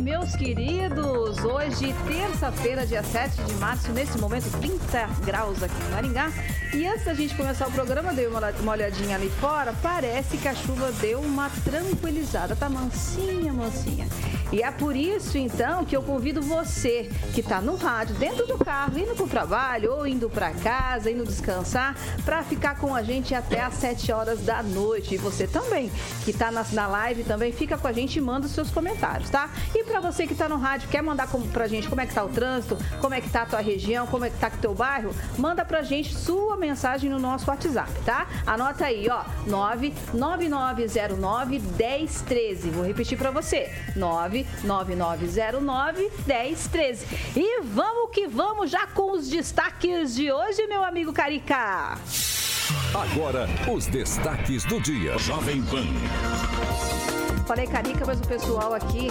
Meus queridos. Hoje, terça-feira, dia 7 de março, nesse momento, 30 graus aqui em Maringá. E antes da gente começar o programa, dei uma olhadinha ali fora. Parece que a chuva deu uma tranquilizada. Tá mansinha, mansinha. E é por isso, então, que eu convido você que está no rádio, dentro do carro, indo para o trabalho ou indo para casa, indo descansar, para ficar com a gente até às 7 horas da noite. E você também, que está na, na live, também fica com a gente e manda os seus comentários, tá? E para você que está no rádio, quer mandar para a gente como é que está o trânsito, como é que está a tua região, como é que está o teu bairro, manda para a gente sua mensagem no nosso WhatsApp, tá? Anota aí, ó, 99909 1013. Vou repetir para você, 9 99909 1013. E vamos que vamos já com os destaques de hoje, meu amigo Carica. Agora, os destaques do dia. Jovem Pan. Falei Carica, mas o pessoal aqui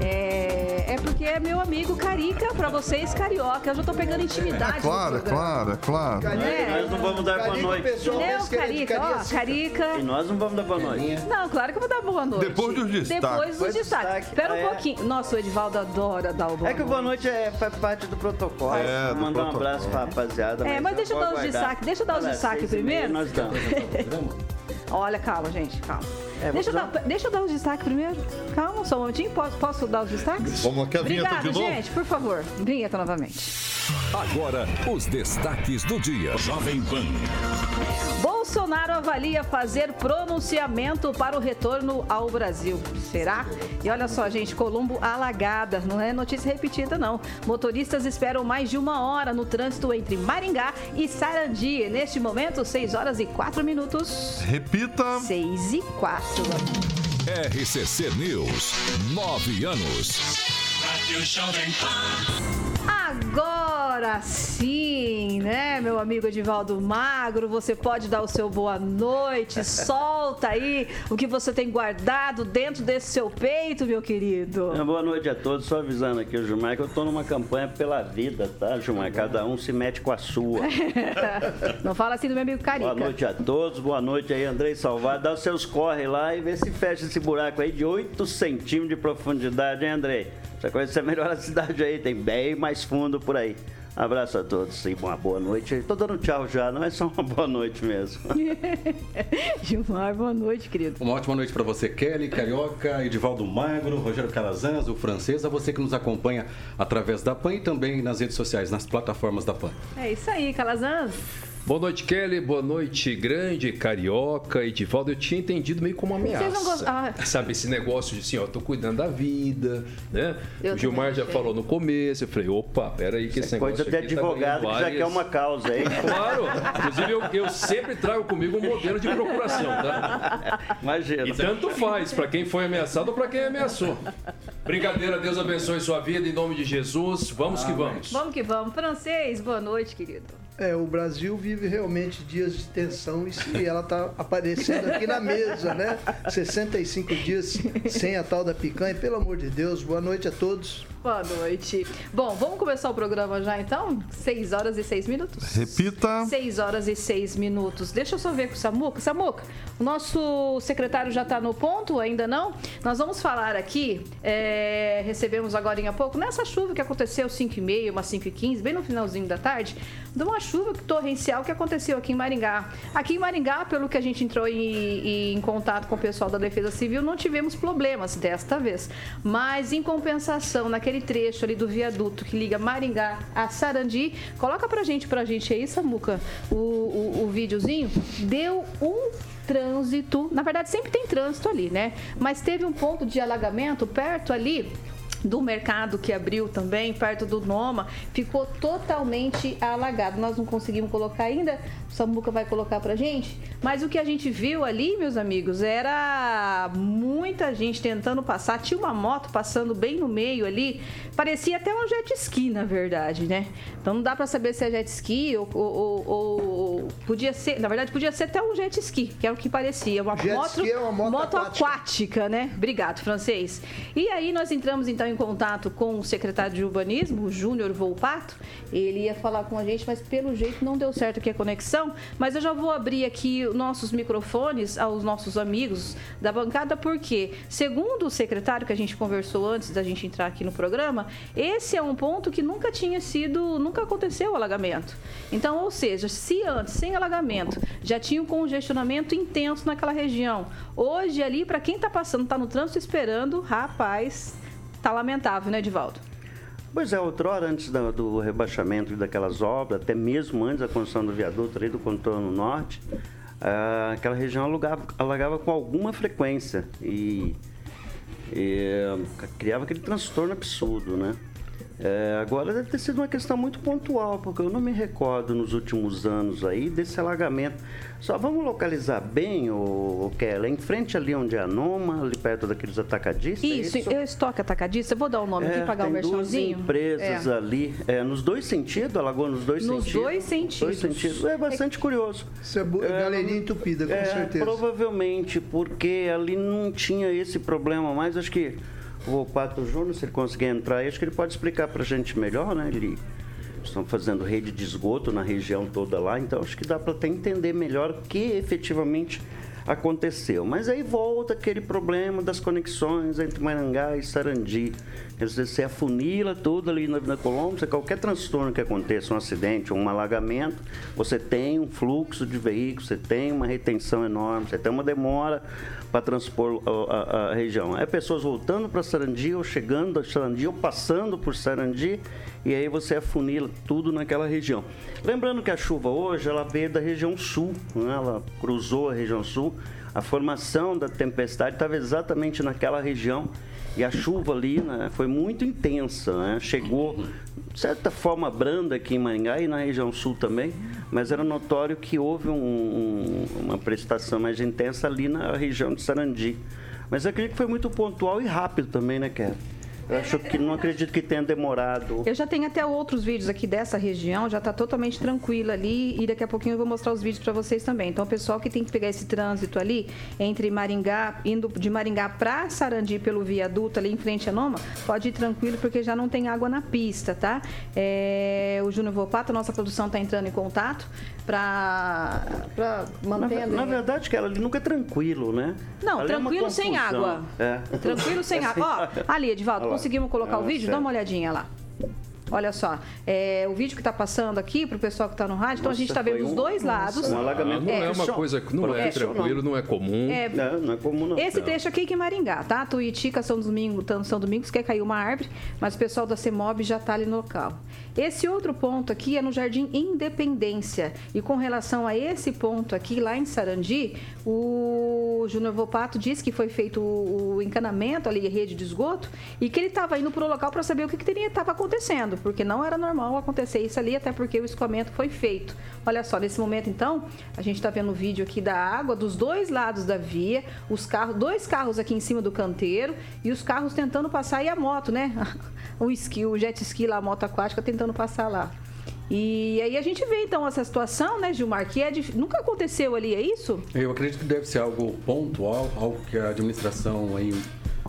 é, é porque é meu amigo Carica, pra vocês carioca. Eu já tô pegando intimidade. É, claro, é claro, é claro. É. Nós não vamos dar boa noite. Não, Carica, ó, Carica. E nós não vamos dar boa noite. Não, claro que eu vou dar boa noite. Depois dos destaques. Depois dos destaques. Espera um é. pouquinho. Nossa, o Edivaldo adora dar o boa É que o boa noite é, faz parte do protocolo. É, Vou mandar um abraço pra rapaziada. É, mas deixa eu dar os destaques. Deixa eu dar os destaques primeiro. Nós damos. Olha, calma, gente, calma. É, deixa, eu dar, deixa eu dar os destaques primeiro. Calma, só um momentinho. Posso, posso dar os destaques? Vamos aqui a vinheta de novo. gente, por favor. Vinheta novamente. Agora, os destaques do dia. Jovem Pan. Bolsonaro avalia fazer pronunciamento para o retorno ao Brasil. Será? E olha só, gente, Colombo alagada. Não é notícia repetida, não. Motoristas esperam mais de uma hora no trânsito entre Maringá e Sarandi. Neste momento, 6 horas e 4 minutos. Repita. 6 e 4. RCC News. Nove anos. Pan. Agora sim, né, meu amigo Edivaldo Magro, você pode dar o seu boa noite, solta aí o que você tem guardado dentro desse seu peito, meu querido. É, boa noite a todos, só avisando aqui o Gilmar que eu tô numa campanha pela vida, tá, Gilmar? Cada um se mete com a sua. Não fala assim do meu amigo Carica. Boa noite a todos, boa noite aí, Andrei Salvador, dá os seus corre lá e vê se fecha esse buraco aí de 8 centímetros de profundidade, hein, Andrei? Você conhece melhor a cidade aí, tem bem mais fundo por aí. Abraço a todos e uma boa noite. Estou dando tchau já, não é só uma boa noite mesmo. Gilmar, boa noite, querido. Uma ótima noite para você, Kelly, Carioca, Edivaldo Magro, Rogério Calazans, o francês, a você que nos acompanha através da PAN e também nas redes sociais, nas plataformas da PAN. É isso aí, Calazans. Boa noite, Kelly. Boa noite, grande, carioca, Edivaldo. Eu tinha entendido meio como uma ameaça. Vocês não gostam... ah. Sabe, esse negócio de assim, ó, tô cuidando da vida, né? Eu o Gilmar já falou no começo. Eu falei, opa, peraí, que esse negócio. Coisa de tá advogado tá que já quer uma causa, hein? Claro. Inclusive, eu, eu, sempre trago comigo um modelo de procuração, tá? Imagina. E tanto faz, para quem foi ameaçado ou para quem ameaçou. Brincadeira, Deus abençoe sua vida, em nome de Jesus. Vamos ah, que vamos. Vamos que vamos. Francês, boa noite, querido. É, o Brasil vive realmente dias de tensão e se ela está aparecendo aqui na mesa, né? 65 dias sem a tal da picanha, pelo amor de Deus. Boa noite a todos. Boa noite. Bom, vamos começar o programa já então? 6 horas e 6 minutos? Repita. 6 horas e 6 minutos. Deixa eu só ver com o Samuca. Samuca, o nosso secretário já está no ponto? Ainda não? Nós vamos falar aqui, é, recebemos agora em pouco, nessa chuva que aconteceu 5 e meia, umas 5 e 15, bem no finalzinho da tarde, de uma chuva torrencial que aconteceu aqui em Maringá. Aqui em Maringá, pelo que a gente entrou em, em contato com o pessoal da Defesa Civil, não tivemos problemas desta vez. Mas, em compensação, naquele aquele trecho ali do viaduto que liga Maringá a Sarandi. Coloca pra gente, pra gente aí, Samuca, o, o, o videozinho. Deu um trânsito. Na verdade, sempre tem trânsito ali, né? Mas teve um ponto de alagamento perto ali do mercado que abriu também, perto do Noma, ficou totalmente alagado. Nós não conseguimos colocar ainda, Samuca vai colocar pra gente, mas o que a gente viu ali, meus amigos, era muita gente tentando passar. Tinha uma moto passando bem no meio ali, parecia até um jet ski, na verdade, né? Então não dá para saber se é jet ski ou, ou, ou, podia ser, na verdade, podia ser até um jet ski, que é o que parecia. Uma jet moto, é uma moto, moto aquática. aquática, né? Obrigado, francês. E aí nós entramos então em em contato com o secretário de urbanismo, o Júnior Volpato. Ele ia falar com a gente, mas pelo jeito não deu certo aqui a conexão. Mas eu já vou abrir aqui nossos microfones aos nossos amigos da bancada, porque, segundo o secretário que a gente conversou antes da gente entrar aqui no programa, esse é um ponto que nunca tinha sido, nunca aconteceu o alagamento. Então, ou seja, se antes, sem alagamento, já tinha um congestionamento intenso naquela região, hoje ali, para quem está passando, está no trânsito esperando, rapaz, Tá lamentável, né, Edivaldo? Pois é, outrora, antes do, do rebaixamento daquelas obras, até mesmo antes da construção do viaduto ali do contorno norte, ah, aquela região alugava, alagava com alguma frequência e, e criava aquele transtorno absurdo, né? É, agora deve ter sido uma questão muito pontual, porque eu não me recordo nos últimos anos aí desse alagamento. Só vamos localizar bem, o, o Kelly, em frente ali onde é a Noma, ali perto daqueles atacadistas. É isso, isso? eu estoque atacadista, eu vou dar o nome é, aqui, pagar o um merchanzinho. duas empresas é. ali, é, nos dois sentidos, alagou nos dois nos sentidos. Nos dois sentidos. Dois sentidos. É bastante curioso. Isso é, é galerinha entupida, com certeza. Provavelmente, porque ali não tinha esse problema mais, acho que o Pato Júnior, se ele conseguir entrar acho que ele pode explicar para a gente melhor, né? Ele estão fazendo rede de esgoto na região toda lá, então acho que dá para até entender melhor o que efetivamente aconteceu. Mas aí volta aquele problema das conexões entre Marangá e Sarandi. Quer dizer, você afunila tudo ali na Vila Colombo, qualquer transtorno que aconteça, um acidente, um alagamento, você tem um fluxo de veículos, você tem uma retenção enorme, você tem uma demora para transpor a, a, a, região. É pessoas voltando para Sarandi ou chegando a Sarandi ou passando por Sarandi e aí você afunila tudo naquela região. Lembrando que a chuva hoje ela veio da região sul, né? ela cruzou a região sul. A formação da tempestade estava exatamente naquela região e a chuva ali né, foi muito intensa. Né? Chegou, de certa forma, branda aqui em Maringá e na região sul também, mas era notório que houve um, um, uma prestação mais intensa ali na região de Sarandi. Mas acredito que foi muito pontual e rápido também, né, Kevin? Eu acho que não acredito que tenha demorado. Eu já tenho até outros vídeos aqui dessa região, já está totalmente tranquila ali e daqui a pouquinho eu vou mostrar os vídeos para vocês também. Então, o pessoal que tem que pegar esse trânsito ali entre Maringá, indo de Maringá para Sarandi pelo viaduto ali em frente à Noma, pode ir tranquilo porque já não tem água na pista, tá? É, o Júnior Vopato, nossa produção está entrando em contato para manter. Na, na verdade, que ela ali nunca é tranquilo, né? Não, ali é tranquilo é sem água. É. Tranquilo sem água. Ó, ali, Edvaldo, conseguimos colocar o vídeo? Dá uma olhadinha lá. Olha só, é, o vídeo que está passando aqui para o pessoal que está no rádio, então a gente está vendo os dois lados. Um alagamento ah, não é, é uma coisa que não é, tranquilo, não é comum. É, não, não é comum não. Esse trecho aqui é em Maringá, tá? Tuitica, São Domingos, São Domingos, quer cair uma árvore, mas o pessoal da CEMOB já está ali no local. Esse outro ponto aqui é no Jardim Independência. E com relação a esse ponto aqui, lá em Sarandi, o Júnior Vopato disse que foi feito o encanamento ali, rede de esgoto, e que ele estava indo para o local para saber o que, que estava acontecendo, porque não era normal acontecer isso ali, até porque o escoamento foi feito. Olha só, nesse momento então, a gente está vendo o vídeo aqui da água dos dois lados da via, os carros, dois carros aqui em cima do canteiro e os carros tentando passar e a moto, né? O o jet ski lá, a moto aquática tentando passar lá. E aí a gente vê então essa situação, né, Gilmar, que é de... nunca aconteceu ali, é isso? Eu acredito que deve ser algo pontual, algo que a administração aí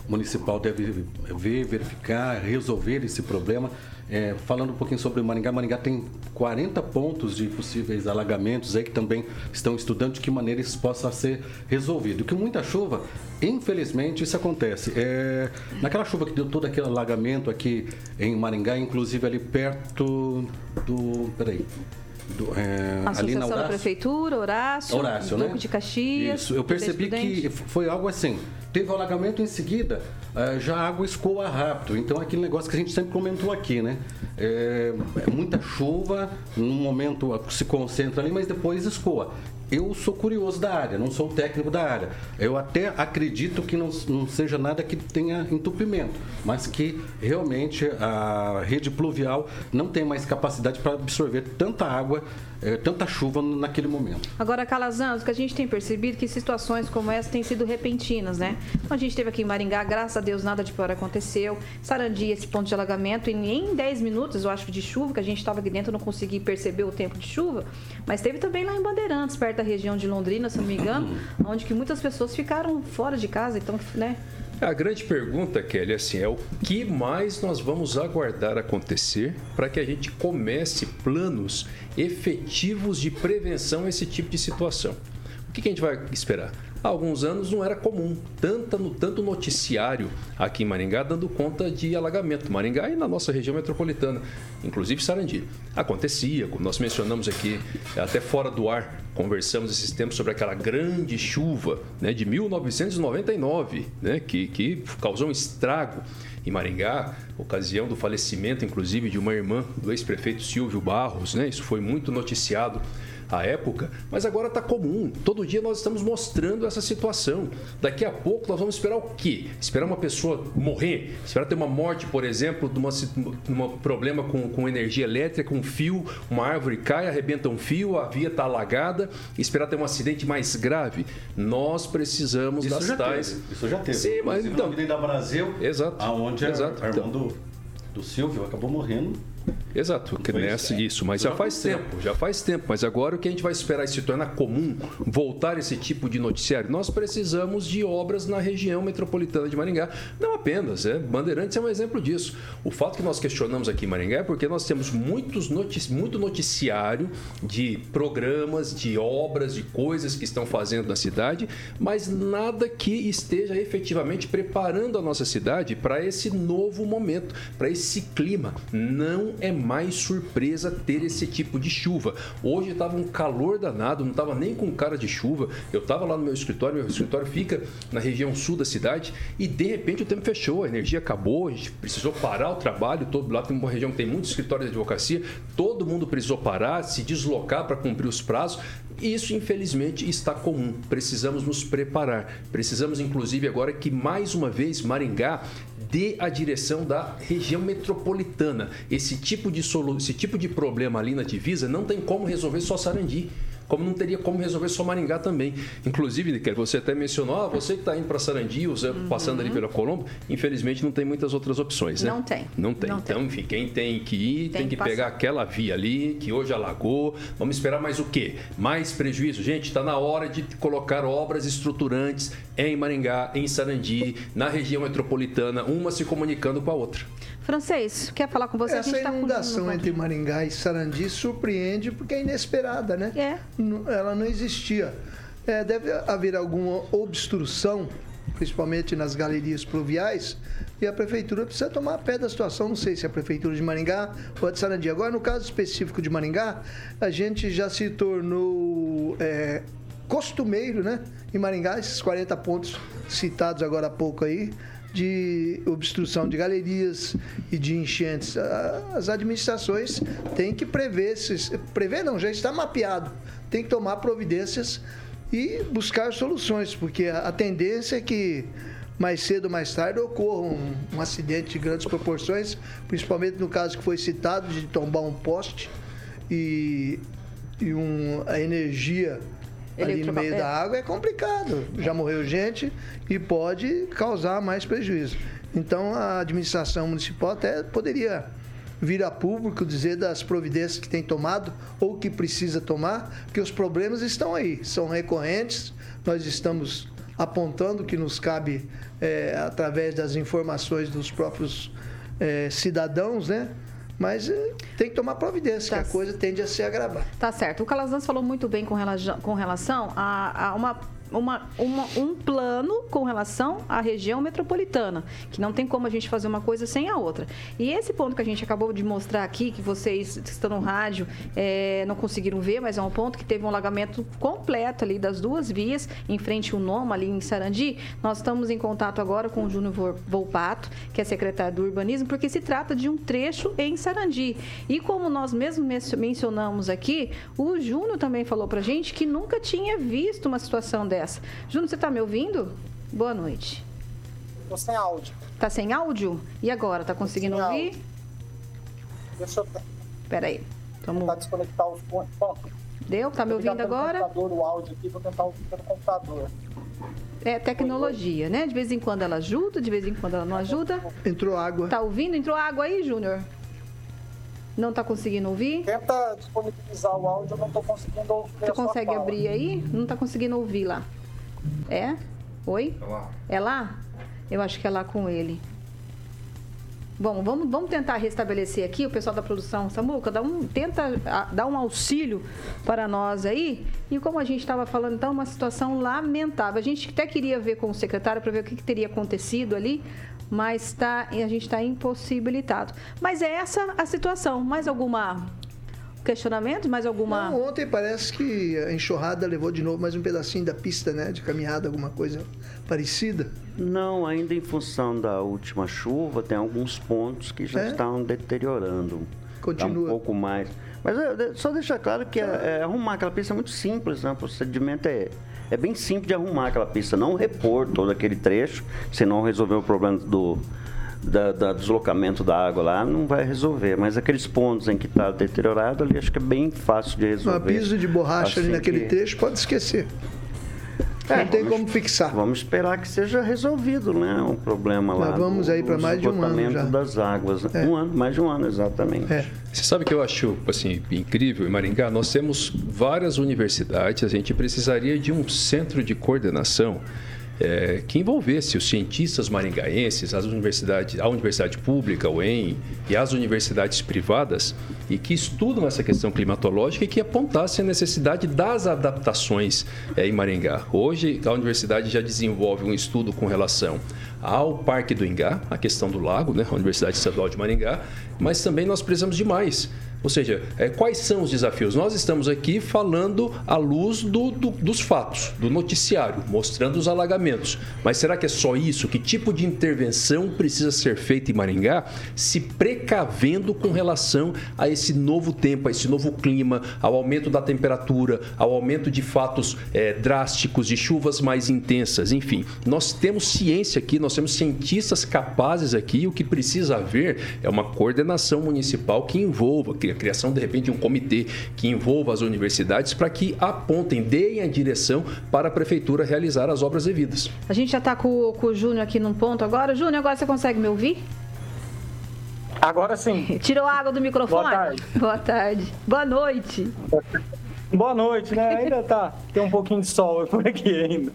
municipal deve ver, verificar, resolver esse problema. É, falando um pouquinho sobre Maringá, Maringá tem 40 pontos de possíveis alagamentos aí que também estão estudando de que maneira isso possa ser resolvido. Que muita chuva, infelizmente, isso acontece. É, naquela chuva que deu todo aquele alagamento aqui em Maringá, inclusive ali perto do. Peraí. Do, é, ali na Horácio, da Prefeitura, Horácio, Horácio né? de Caxias. Isso, eu percebi que foi algo assim. Teve o alagamento em seguida, é, já a água escoa rápido. Então, aquele negócio que a gente sempre comentou aqui, né? É, é muita chuva, num momento se concentra ali, mas depois escoa eu sou curioso da área, não sou técnico da área. Eu até acredito que não, não seja nada que tenha entupimento, mas que realmente a rede pluvial não tem mais capacidade para absorver tanta água é, tanta chuva naquele momento. Agora, Calazans, o que a gente tem percebido é que situações como essa têm sido repentinas, né? Então, a gente teve aqui em Maringá, graças a Deus nada de pior aconteceu. Sarandi, esse ponto de alagamento, e em 10 minutos, eu acho, de chuva, que a gente estava aqui dentro, não consegui perceber o tempo de chuva, mas teve também lá em Bandeirantes, perto da região de Londrina, se não me engano, onde que muitas pessoas ficaram fora de casa, então, né? A grande pergunta, Kelly, assim, é o que mais nós vamos aguardar acontecer para que a gente comece planos efetivos de prevenção a esse tipo de situação? O que, que a gente vai esperar? Há alguns anos não era comum, tanto no tanto noticiário aqui em Maringá dando conta de alagamento. Maringá e na nossa região metropolitana, inclusive Sarandi. Acontecia, como nós mencionamos aqui, até fora do ar, conversamos esses tempos sobre aquela grande chuva né, de 1999, né, que, que causou um estrago em Maringá, ocasião do falecimento, inclusive, de uma irmã do ex-prefeito Silvio Barros. Né, isso foi muito noticiado à época, mas agora está comum. Todo dia nós estamos mostrando essa situação. Daqui a pouco nós vamos esperar o quê? Esperar uma pessoa morrer? Esperar ter uma morte, por exemplo, de um problema com, com energia elétrica, um fio, uma árvore cai, arrebenta um fio, a via está alagada, esperar ter um acidente mais grave. Nós precisamos Isso das tais. Teve. Isso já teve. Sim, mas então. da Brasil, exato, aonde exato. a irmã do, do Silvio acabou morrendo Exato, que nessa, isso, mas já faz tempo, já faz tempo. Mas agora o que a gente vai esperar é se tornar comum voltar esse tipo de noticiário? Nós precisamos de obras na região metropolitana de Maringá. Não apenas, é. Bandeirantes é um exemplo disso. O fato que nós questionamos aqui em Maringá é porque nós temos muitos notic, muito noticiário de programas, de obras, de coisas que estão fazendo na cidade, mas nada que esteja efetivamente preparando a nossa cidade para esse novo momento, para esse clima. Não é mais surpresa ter esse tipo de chuva. Hoje estava um calor danado, não estava nem com cara de chuva. Eu estava lá no meu escritório, meu escritório fica na região sul da cidade e de repente o tempo fechou, a energia acabou, a gente precisou parar o trabalho. Todo lá tem uma região que tem muitos escritórios de advocacia, todo mundo precisou parar, se deslocar para cumprir os prazos. Isso, infelizmente, está comum. Precisamos nos preparar. Precisamos, inclusive, agora que mais uma vez Maringá dê a direção da região metropolitana. Esse tipo de solu esse tipo de problema ali na divisa não tem como resolver só Sarandi como não teria como resolver só Maringá também. Inclusive, que você até mencionou, ah, você que está indo para Sarandi, uhum. passando ali pela Colombo, infelizmente não tem muitas outras opções, né? Não tem. Não tem. Não então, tem. enfim, quem tem que ir tem, tem que, que pegar aquela via ali, que hoje alagou. Vamos esperar mais o quê? Mais prejuízo. Gente, está na hora de colocar obras estruturantes em Maringá, em Sarandi, na região metropolitana, uma se comunicando com a outra. Francês, quer falar com você? Essa tá inundação entre Maringá e Sarandi surpreende porque é inesperada, né? É. Ela não existia. É, deve haver alguma obstrução, principalmente nas galerias pluviais, e a prefeitura precisa tomar pé da situação. Não sei se é a prefeitura de Maringá ou a de Sarandi. Agora, no caso específico de Maringá, a gente já se tornou é, costumeiro, né? Em Maringá, esses 40 pontos citados agora há pouco aí de obstrução de galerias e de enchentes. As administrações têm que prever, prever não, já está mapeado, tem que tomar providências e buscar soluções, porque a tendência é que mais cedo ou mais tarde ocorra um, um acidente de grandes proporções, principalmente no caso que foi citado de tombar um poste e, e um, a energia ali no meio da água é complicado. Já morreu gente e pode causar mais prejuízo. Então a administração municipal até poderia vir a público dizer das providências que tem tomado ou que precisa tomar, porque os problemas estão aí, são recorrentes. Nós estamos apontando que nos cabe é, através das informações dos próprios é, cidadãos, né? Mas eh, tem que tomar providência, tá. que a coisa tende a se agravar. Tá certo. O Calazans falou muito bem com relação, com relação a, a uma uma, uma, um plano com relação à região metropolitana, que não tem como a gente fazer uma coisa sem a outra. E esse ponto que a gente acabou de mostrar aqui, que vocês que estão no rádio é, não conseguiram ver, mas é um ponto que teve um alagamento completo ali das duas vias, em frente ao Noma, ali em Sarandi. Nós estamos em contato agora com o Júnior Volpato, que é secretário do Urbanismo, porque se trata de um trecho em Sarandi. E como nós mesmos mencionamos aqui, o Júnior também falou pra gente que nunca tinha visto uma situação dessa dessa. Júnior, você está me ouvindo? Boa noite. Estou sem áudio. Tá sem áudio? E agora? Tá conseguindo ouvir? Áudio. Deixa eu. Pera aí. Vamos... Tentar desconectar os pontos. Deu? Tá me ouvindo agora? Computador, o áudio aqui, vou tentar ouvir pelo computador. É tecnologia, né? De vez em quando ela ajuda, de vez em quando ela não ajuda. Entrou água. Tá ouvindo? Entrou água aí, Júnior? Não está conseguindo ouvir? Tenta disponibilizar o áudio, eu não estou conseguindo ouvir. Você consegue abrir aí? Não está conseguindo ouvir lá. É? Oi? É lá. É lá? Eu acho que é lá com ele. Bom, vamos, vamos tentar restabelecer aqui o pessoal da produção. Samuca, dá um, tenta dar um auxílio para nós aí. E como a gente estava falando, então, uma situação lamentável. A gente até queria ver com o secretário para ver o que, que teria acontecido ali, mas tá, a gente está impossibilitado. Mas é essa a situação. Mais alguma questionamento? Mais alguma. Não, ontem parece que a enxurrada levou de novo mais um pedacinho da pista, né? De caminhada, alguma coisa parecida. Não, ainda em função da última chuva, tem alguns pontos que já é? estão deteriorando. Continua. um pouco mais. Mas é, só deixar claro que é, é, arrumar aquela pista é muito simples, né? O procedimento é é bem simples de arrumar aquela pista, não repor todo aquele trecho, se não resolver o problema do, da, da, deslocamento da água lá, não vai resolver. Mas aqueles pontos em que está deteriorado ali, acho que é bem fácil de resolver. Uma piso de borracha assim ali naquele que... trecho, pode esquecer. É, não tem vamos, como fixar. Vamos esperar que seja resolvido, né? O problema lá. Nós vamos do, aí para mais de um ano já. das águas. Né? É. Um ano, mais de um ano, exatamente. É. Você sabe que eu acho assim incrível em Maringá? Nós temos várias universidades. A gente precisaria de um centro de coordenação é, que envolvesse os cientistas maringaenses, as universidades, a universidade pública, o EM, e as universidades privadas, e que estudam essa questão climatológica e que apontassem a necessidade das adaptações é, em Maringá. Hoje, a universidade já desenvolve um estudo com relação ao Parque do Ingá, a questão do lago, né, a Universidade Estadual de Maringá, mas também nós precisamos de mais. Ou seja, é, quais são os desafios? Nós estamos aqui falando à luz do, do, dos fatos, do noticiário, mostrando os alagamentos. Mas será que é só isso? Que tipo de intervenção precisa ser feita em Maringá, se precavendo com relação a esse novo tempo, a esse novo clima, ao aumento da temperatura, ao aumento de fatos é, drásticos, de chuvas mais intensas, enfim. Nós temos ciência aqui, nós temos cientistas capazes aqui. O que precisa haver é uma coordenação municipal que envolva, que criação, de repente, de um comitê que envolva as universidades para que apontem, deem a direção para a prefeitura realizar as obras devidas. A gente já está com, com o Júnior aqui num ponto agora. Júnior, agora você consegue me ouvir? Agora sim. Tirou a água do microfone? Boa tarde. Boa tarde. Boa noite. Boa noite, né? Ainda tá. Tem um pouquinho de sol por aqui ainda.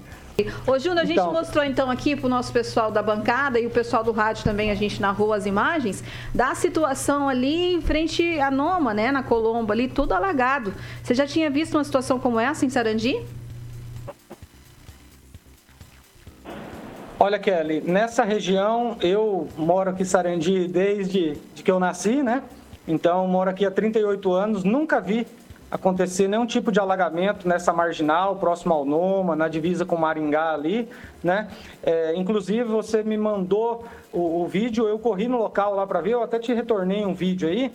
Ô, Júnior, a gente então, mostrou então aqui para o nosso pessoal da bancada e o pessoal do rádio também, a gente narrou as imagens da situação ali em frente à Noma, né? Na Colombo, ali, tudo alagado. Você já tinha visto uma situação como essa em Sarandi? Olha, Kelly, nessa região, eu moro aqui em Sarandi desde que eu nasci, né? Então, moro aqui há 38 anos, nunca vi acontecer nenhum tipo de alagamento nessa marginal, próximo ao Noma, na divisa com Maringá ali, né? É, inclusive, você me mandou o, o, vídeo, eu corri no local lá para ver, eu até te retornei um vídeo aí.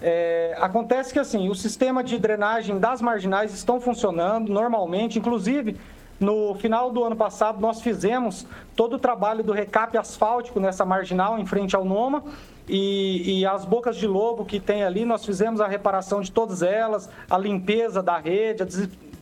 É, acontece que assim, o sistema de drenagem das marginais estão funcionando normalmente, inclusive no final do ano passado nós fizemos todo o trabalho do recap asfáltico nessa marginal em frente ao Noma e, e, as bocas de lobo que tem ali, nós fizemos a reparação de todas elas, a limpeza da rede, a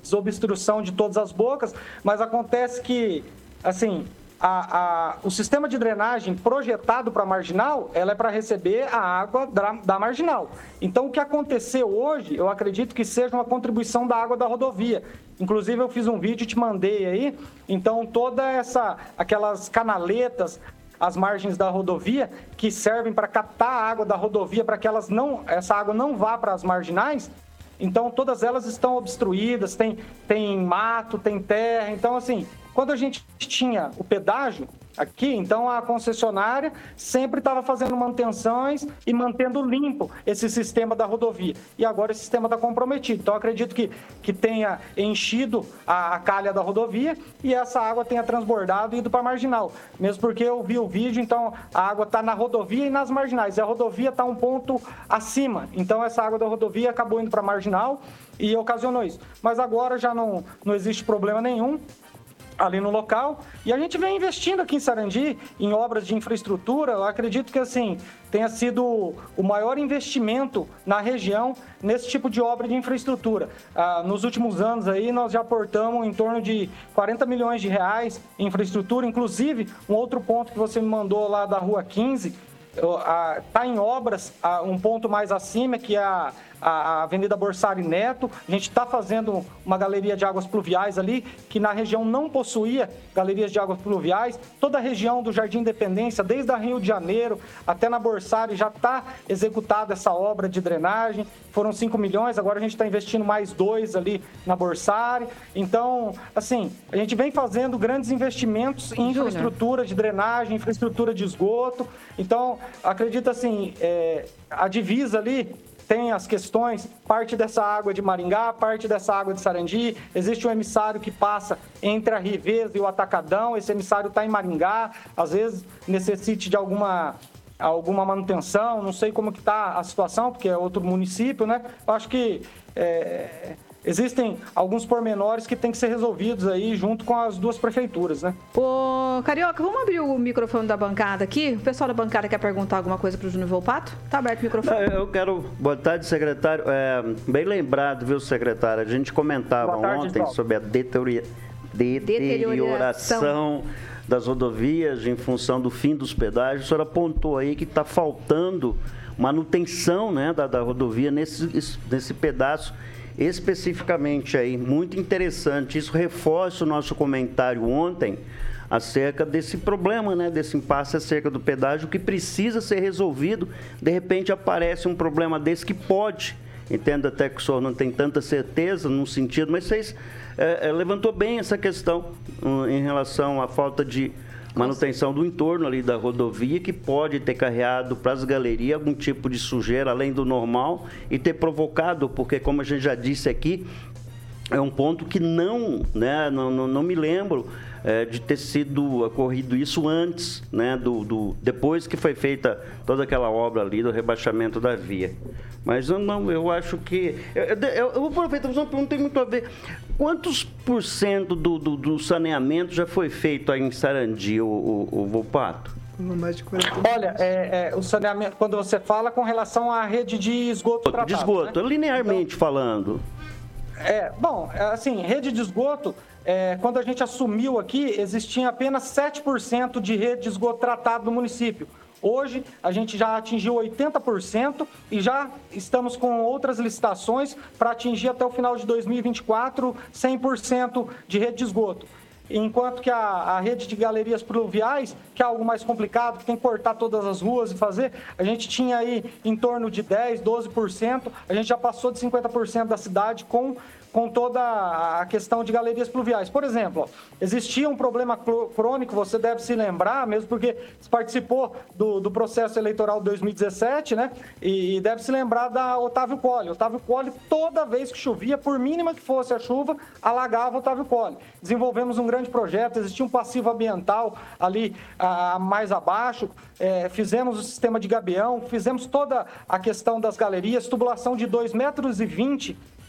desobstrução de todas as bocas, mas acontece que, assim, a, a, o sistema de drenagem projetado para marginal, ela é para receber a água da, da, marginal. Então, o que aconteceu hoje, eu acredito que seja uma contribuição da água da rodovia. Inclusive, eu fiz um vídeo e te mandei aí. Então, toda essa, aquelas canaletas, as margens da rodovia que servem para captar a água da rodovia para que elas não, essa água não vá para as marginais, então todas elas estão obstruídas, tem, tem mato, tem terra. Então, assim, quando a gente tinha o pedágio, aqui, então a concessionária sempre estava fazendo manutenções e mantendo limpo esse sistema da rodovia. E agora esse sistema está comprometido. Então acredito que, que tenha enchido a, a calha da rodovia e essa água tenha transbordado e ido para a marginal. Mesmo porque eu vi o vídeo, então a água está na rodovia e nas marginais. E a rodovia está um ponto acima. Então essa água da rodovia acabou indo para a marginal e ocasionou isso. Mas agora já não, não existe problema nenhum ali no local. E a gente vem investindo aqui em Sarandi em obras de infraestrutura. Eu acredito que assim tenha sido o maior investimento na região nesse tipo de obra de infraestrutura. Ah, nos últimos anos aí nós já aportamos em torno de 40 milhões de reais em infraestrutura, inclusive um outro ponto que você me mandou lá da Rua 15, está em obras um ponto mais acima, que é a a, Avenida Borsari Neto. A gente está fazendo uma galeria de águas pluviais ali, que na região não possuía galerias de águas pluviais. Toda a região do Jardim Independência, desde a Rio de Janeiro até na Borsari, já está executada essa obra de drenagem. Foram 5 milhões, agora a gente está investindo mais dois ali na Borsari. Então, assim, a gente vem fazendo grandes investimentos em infraestrutura de drenagem, infraestrutura de esgoto. Então, acredito assim, é, a divisa ali tem as questões, parte dessa água de Maringá, parte dessa água de Sarandi, existe um emissário que passa entre a Riveza e o Atacadão, esse emissário está em Maringá, às vezes necessite de alguma alguma manutenção, não sei como que está a situação, porque é outro município, né? Eu acho que é, existem alguns pormenores que têm que ser resolvidos aí junto com as duas prefeituras, né? Ô, Carioca, vamos abrir o microfone da bancada aqui? O pessoal da bancada quer perguntar alguma coisa para o Júnior Volpato? Tá aberto o microfone. Eu quero... Boa tarde, secretário. É, bem lembrado, viu, secretário? A gente comentava tarde, ontem sobre a deteriora... deterioração das rodovias em função do fim dos pedágios. A senhora apontou aí que está faltando manutenção né, da, da rodovia nesse, nesse pedaço especificamente aí, muito interessante. Isso reforça o nosso comentário ontem acerca desse problema, né, desse impasse acerca do pedágio que precisa ser resolvido. De repente aparece um problema desse que pode, entendo até que o senhor não tem tanta certeza num sentido, mas vocês é, levantou bem essa questão um, em relação à falta de manutenção do entorno ali da rodovia que pode ter carreado para as galerias algum tipo de sujeira além do normal e ter provocado, porque como a gente já disse aqui, é um ponto que não, né, não, não, não me lembro é, de ter sido ocorrido isso antes, né, do, do, depois que foi feita toda aquela obra ali do rebaixamento da via. Mas eu não, eu acho que. Eu, eu, eu vou aproveitar, pergunta tem muito a ver. Quantos por cento do, do, do saneamento já foi feito aí em Sarandi, o, o, o Volpato? Mais de 40 Olha, é, é, o saneamento, quando você fala com relação à rede de esgoto tratado, De esgoto, né? linearmente então, falando. É, bom, é, assim, rede de esgoto, é, quando a gente assumiu aqui, existia apenas 7% de rede de esgoto tratado no município. Hoje a gente já atingiu 80% e já estamos com outras licitações para atingir até o final de 2024 100% de rede de esgoto. Enquanto que a, a, rede de galerias pluviais, que é algo mais complicado, que tem que cortar todas as ruas e fazer, a gente tinha aí em torno de 10%, 12%, a gente já passou de 50% da cidade com com toda a questão de galerias pluviais. Por exemplo, existia um problema crônico, você deve se lembrar, mesmo porque participou do, do processo eleitoral de 2017, né? E, deve se lembrar da Otávio Colli. Otávio Colli, toda vez que chovia, por mínima que fosse a chuva, alagava Otávio Colli. Desenvolvemos um grande projeto, existia um passivo ambiental ali a, mais abaixo, é, fizemos o sistema de gabião, fizemos toda a questão das galerias, tubulação de 2,20 metros e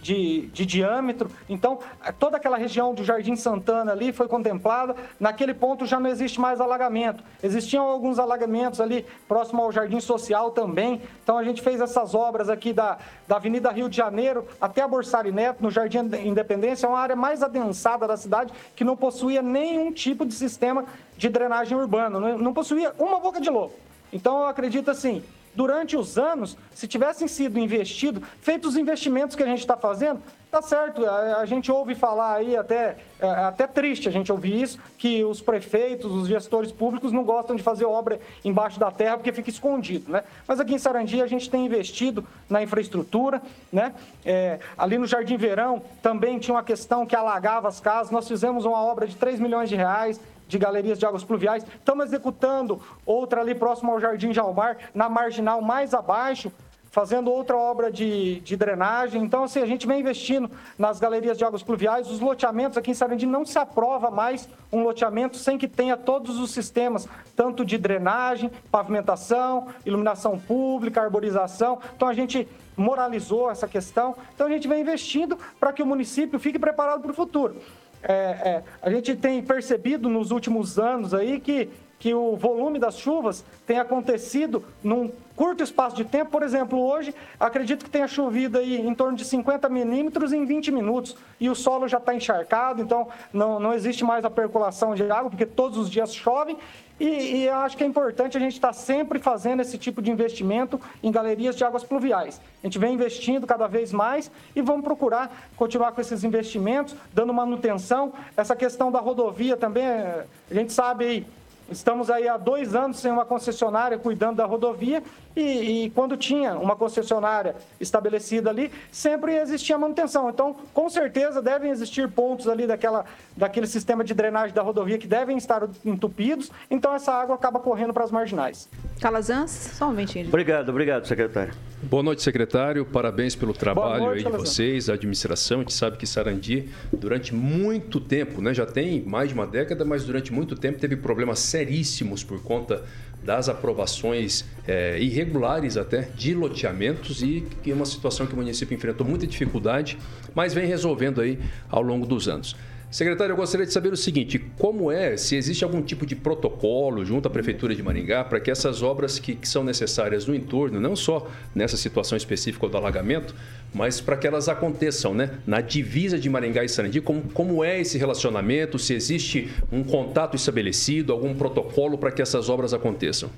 de, de diâmetro. Então, toda aquela região do Jardim Santana ali foi contemplada. Naquele ponto já não existe mais alagamento. Existiam alguns alagamentos ali próximo ao Jardim Social também. Então, a gente fez essas obras aqui da, da Avenida Rio de Janeiro até a Borsari Neto, no Jardim Independência. É uma área mais adensada da cidade que não possuía nenhum tipo de sistema de drenagem urbano. Não, não possuía uma boca de lobo. Então, eu acredito assim, durante os anos, se tivessem sido investidos, feitos os investimentos que a gente está fazendo, Tá certo, a, a, gente ouve falar aí, até, é até triste a gente ouvir isso, que os prefeitos, os gestores públicos não gostam de fazer obra embaixo da terra porque fica escondido, né? Mas aqui em Sarandi a gente tem investido na infraestrutura, né? É, ali no Jardim Verão também tinha uma questão que alagava as casas, nós fizemos uma obra de 3 milhões de reais, de galerias de águas pluviais. Estamos executando outra ali próximo ao Jardim Jalmar, na marginal mais abaixo, fazendo outra obra de, de, drenagem. Então, assim, a gente vem investindo nas galerias de águas pluviais. Os loteamentos aqui em Sarandi não se aprova mais um loteamento sem que tenha todos os sistemas, tanto de drenagem, pavimentação, iluminação pública, arborização. Então, a gente moralizou essa questão. Então, a gente vem investindo para que o município fique preparado para o futuro. É, é, a gente tem percebido nos últimos anos aí que que o volume das chuvas tem acontecido num curto espaço de tempo. Por exemplo, hoje, acredito que tenha chovido aí em torno de 50 milímetros em 20 minutos. E o solo já está encharcado, então não, não existe mais a percolação de água, porque todos os dias chove. E, e acho que é importante a gente estar tá sempre fazendo esse tipo de investimento em galerias de águas pluviais. A gente vem investindo cada vez mais e vamos procurar continuar com esses investimentos, dando manutenção. Essa questão da rodovia também, a gente sabe aí Estamos aí há dois anos sem uma concessionária cuidando da rodovia e, e, quando tinha uma concessionária estabelecida ali, sempre existia manutenção. Então, com certeza, devem existir pontos ali daquela, daquele sistema de drenagem da rodovia que devem estar entupidos, então essa água acaba correndo para as marginais. Calazans, só um momentinho. Obrigado, obrigado, secretário. Boa noite, secretário. Parabéns pelo trabalho noite, aí de vocês, a administração. A gente sabe que Sarandi, durante muito tempo, né, já tem mais de uma década, mas durante muito tempo teve problemas seríssimos por conta das aprovações é, irregulares até de loteamentos e que é uma situação que o município enfrentou muita dificuldade, mas vem resolvendo aí ao longo dos anos. Secretário, eu gostaria de saber o seguinte: como é, se existe algum tipo de protocolo junto à Prefeitura de Maringá para que essas obras que, que, são necessárias no entorno, não só nessa situação específica do alagamento, mas para que elas aconteçam, né? Na divisa de Maringá e Sarandi, como, como é esse relacionamento? Se existe um contato estabelecido, algum protocolo para que essas obras aconteçam?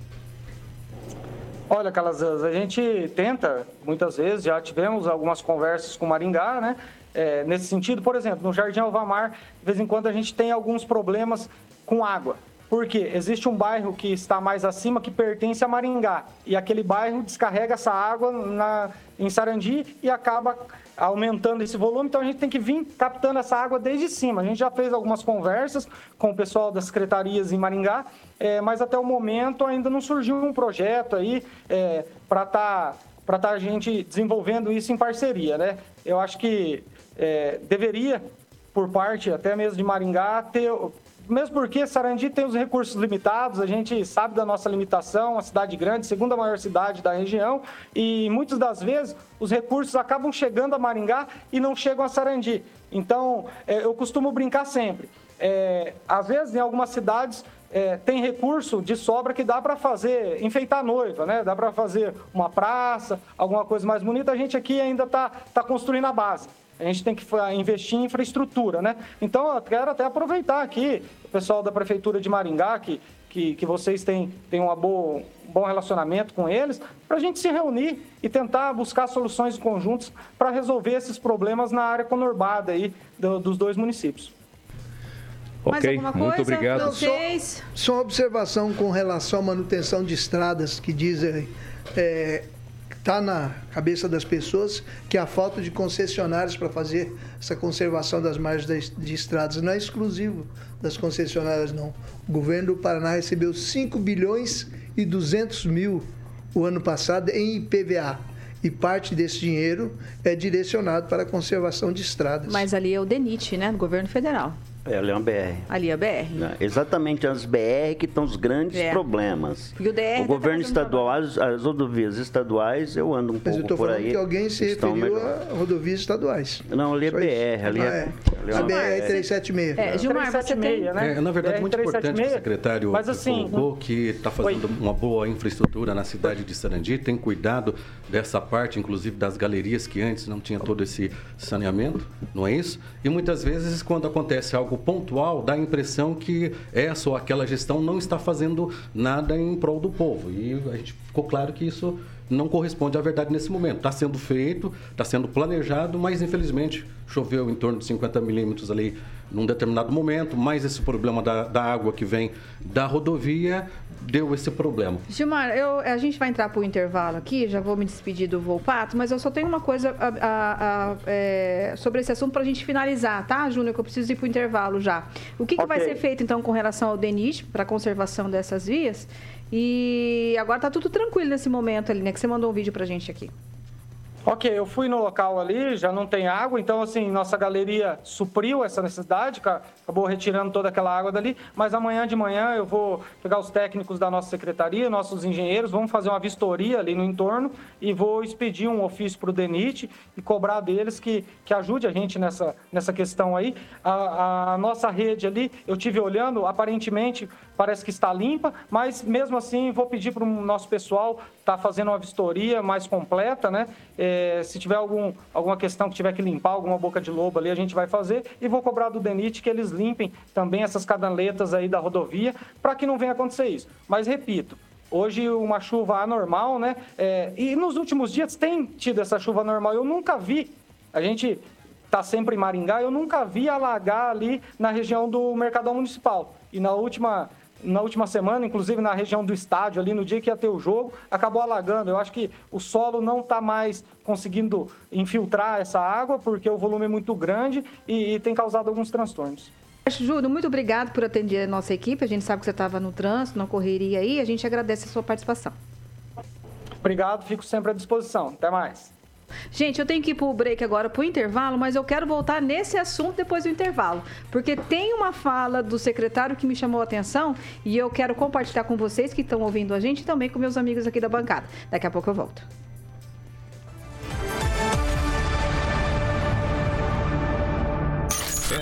Olha, Calazans, a gente tenta, muitas vezes, já tivemos algumas conversas com Maringá, né? É, nesse sentido. Por exemplo, no Jardim Alvamar, de vez em quando a gente tem alguns problemas com água. Porque existe um bairro que está mais acima que pertence a Maringá. E aquele bairro descarrega essa água na, em Sarandi e acaba aumentando esse volume. Então a gente tem que vir captando essa água desde cima. A gente já fez algumas conversas com o pessoal das secretarias em Maringá, é, mas até o momento ainda não surgiu um projeto aí é, para estar. Tá, para estar tá a gente desenvolvendo isso em parceria, né? Eu acho que é, deveria, por parte até mesmo de Maringá, ter. Mesmo porque Sarandi tem os recursos limitados, a gente sabe da nossa limitação, a cidade grande, segunda maior cidade da região, e muitas das vezes os recursos acabam chegando a Maringá e não chegam a Sarandi. Então, é, eu costumo brincar sempre. É, às vezes, em algumas cidades, é, tem recurso de sobra que dá para fazer, enfeitar a noiva, né? Dá para fazer uma praça, alguma coisa mais bonita. A gente aqui ainda está tá construindo a base. A gente tem que investir em infraestrutura, né? Então, eu quero até aproveitar aqui o pessoal da Prefeitura de Maringá, que, que, que vocês têm, têm uma boa, um bom relacionamento com eles, para a gente se reunir e tentar buscar soluções conjuntas para resolver esses problemas na área conurbada aí do, dos dois municípios. Ok, muito obrigado. Só, só uma observação com relação à manutenção de estradas que dizem é, está na cabeça das pessoas que a falta de concessionários para fazer essa conservação das margens de estradas não é exclusivo das concessionárias, não. O governo do Paraná recebeu 5 bilhões e 200 mil o ano passado em IPVA. E parte desse dinheiro é direcionado para a conservação de estradas. Mas ali é o DENIT, né? Do governo federal. É, ali é uma BR. Ali é a BR. Não, exatamente as BR que estão os grandes BR. problemas. E o DR o governo estadual, as, as, rodovias estaduais, eu ando um Mas pouco por aí. Mas eu que alguém se referiu melhor. a rodovias estaduais. Não, ali é Só BR, isso. ali ah, é, é. A BR-376. É, Gilmar, você tem... Né? É, na verdade, é muito importante que o secretário Mas, assim, colocou que está fazendo Oi. uma boa infraestrutura na cidade de Sarandi, tem cuidado dessa parte, inclusive das galerias que antes não tinha todo esse saneamento, não é isso? E muitas vezes, quando acontece algo pontual, dá a impressão que essa ou aquela gestão não está fazendo nada em prol do povo. E a gente ficou claro que isso não corresponde à verdade nesse momento. Está sendo feito, está sendo planejado, mas infelizmente choveu em torno de 50 milímetros ali num determinado momento, mais esse problema da, da água que vem da rodovia deu esse problema. Gilmar, eu, a gente vai entrar para o intervalo aqui, já vou me despedir do Volpato, mas eu só tenho uma coisa a, a, a, é, sobre esse assunto para a gente finalizar, tá, Júnior? Que eu preciso ir para o intervalo já. O que, que okay. vai ser feito, então, com relação ao DENIT, para a conservação dessas vias? E agora está tudo tranquilo nesse momento ali, né? Que você mandou um vídeo para a gente aqui. Ok, eu fui no local ali, já não tem água, então assim, nossa galeria supriu essa necessidade, acabou retirando toda aquela água dali, mas amanhã de manhã eu vou pegar os técnicos da nossa secretaria, nossos engenheiros, vamos fazer uma vistoria ali no entorno e vou expedir um ofício para o DENIT e cobrar deles que, que ajude a gente nessa, nessa questão aí. A, a nossa rede ali, eu tive olhando, aparentemente parece que está limpa, mas mesmo assim vou pedir para o nosso pessoal estar tá fazendo uma vistoria mais completa, né? É, se tiver algum, alguma questão que tiver que limpar, alguma boca de lobo ali, a gente vai fazer e vou cobrar do DENIT que eles limpem também essas cadaletas aí da rodovia para que não venha acontecer isso. Mas repito, Hoje uma chuva anormal, né? É, e nos últimos dias tem tido essa chuva anormal. Eu nunca vi. A gente está sempre em Maringá, eu nunca vi alagar ali na região do Mercadão Municipal. E na última na última semana, inclusive na região do estádio, ali no dia que ia ter o jogo, acabou alagando. Eu acho que o solo não está mais conseguindo infiltrar essa água, porque o volume é muito grande e, e tem causado alguns transtornos. Júlio, muito obrigado por atender a nossa equipe. A gente sabe que você estava no trânsito, na correria aí. A gente agradece a sua participação. Obrigado, fico sempre à disposição. Até mais. Gente, eu tenho que ir para o break agora, para o intervalo, mas eu quero voltar nesse assunto depois do intervalo. Porque tem uma fala do secretário que me chamou a atenção e eu quero compartilhar com vocês que estão ouvindo a gente e também com meus amigos aqui da bancada. Daqui a pouco eu volto.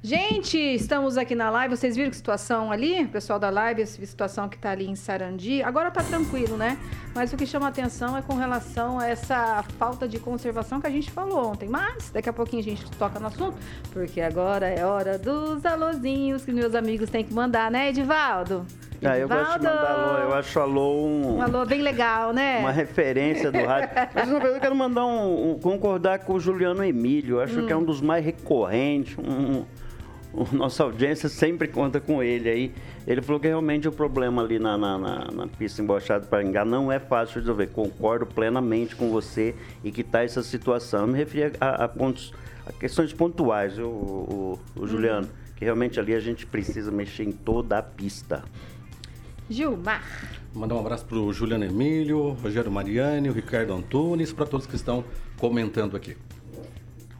Gente, estamos aqui na live. Vocês viram que situação ali? O pessoal da live, essa situação que está ali em Sarandi. Agora está tranquilo, né? Mas o que chama atenção é com relação a essa falta de conservação que a gente falou ontem. Mas daqui a pouquinho a gente toca no assunto, porque agora é hora dos alôzinhos que meus amigos têm que mandar, né, Edivaldo? Ah, eu gosto de mandar alô. Eu acho alô um... Um alô bem legal, né? Uma referência do rádio. Mas, na verdade, eu quero mandar um, um... concordar com o Juliano Emílio. Eu acho hum. que é um dos mais recorrentes, um nossa audiência sempre conta com ele aí. Ele falou que realmente o problema ali na, na, na, na pista embochada para enganar não é fácil de resolver. Concordo plenamente com você e que está essa situação. Eu me referi a, a, pontos, a questões pontuais, o, o, o Juliano, uhum. que realmente ali a gente precisa mexer em toda a pista. Gilmar. Mandar um abraço para o Juliano Emílio, Rogério Mariani, o Ricardo Antunes, para todos que estão comentando aqui.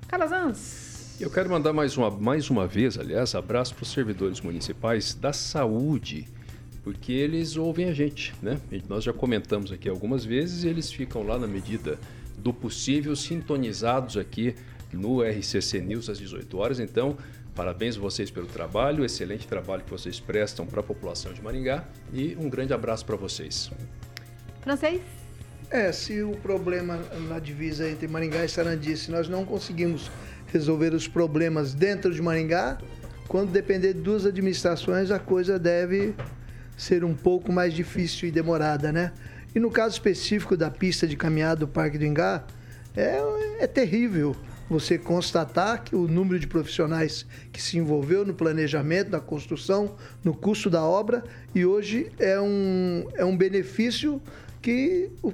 Calazans. Eu quero mandar mais uma, mais uma vez, aliás, abraço para os servidores municipais da saúde, porque eles ouvem a gente, né? Nós já comentamos aqui algumas vezes e eles ficam lá na medida do possível sintonizados aqui no RCC News às 18 horas. Então, parabéns a vocês pelo trabalho, excelente trabalho que vocês prestam para a população de Maringá e um grande abraço para vocês. Francês? É, se o problema na divisa entre Maringá e Sarandi, se nós não conseguimos resolver os problemas dentro de Maringá. Quando depender de duas administrações, a coisa deve ser um pouco mais difícil e demorada, né? E no caso específico da pista de caminhada do Parque do Ingá, é, é terrível você constatar que o número de profissionais que se envolveu no planejamento, na construção, no custo da obra, e hoje é um, é um benefício que o,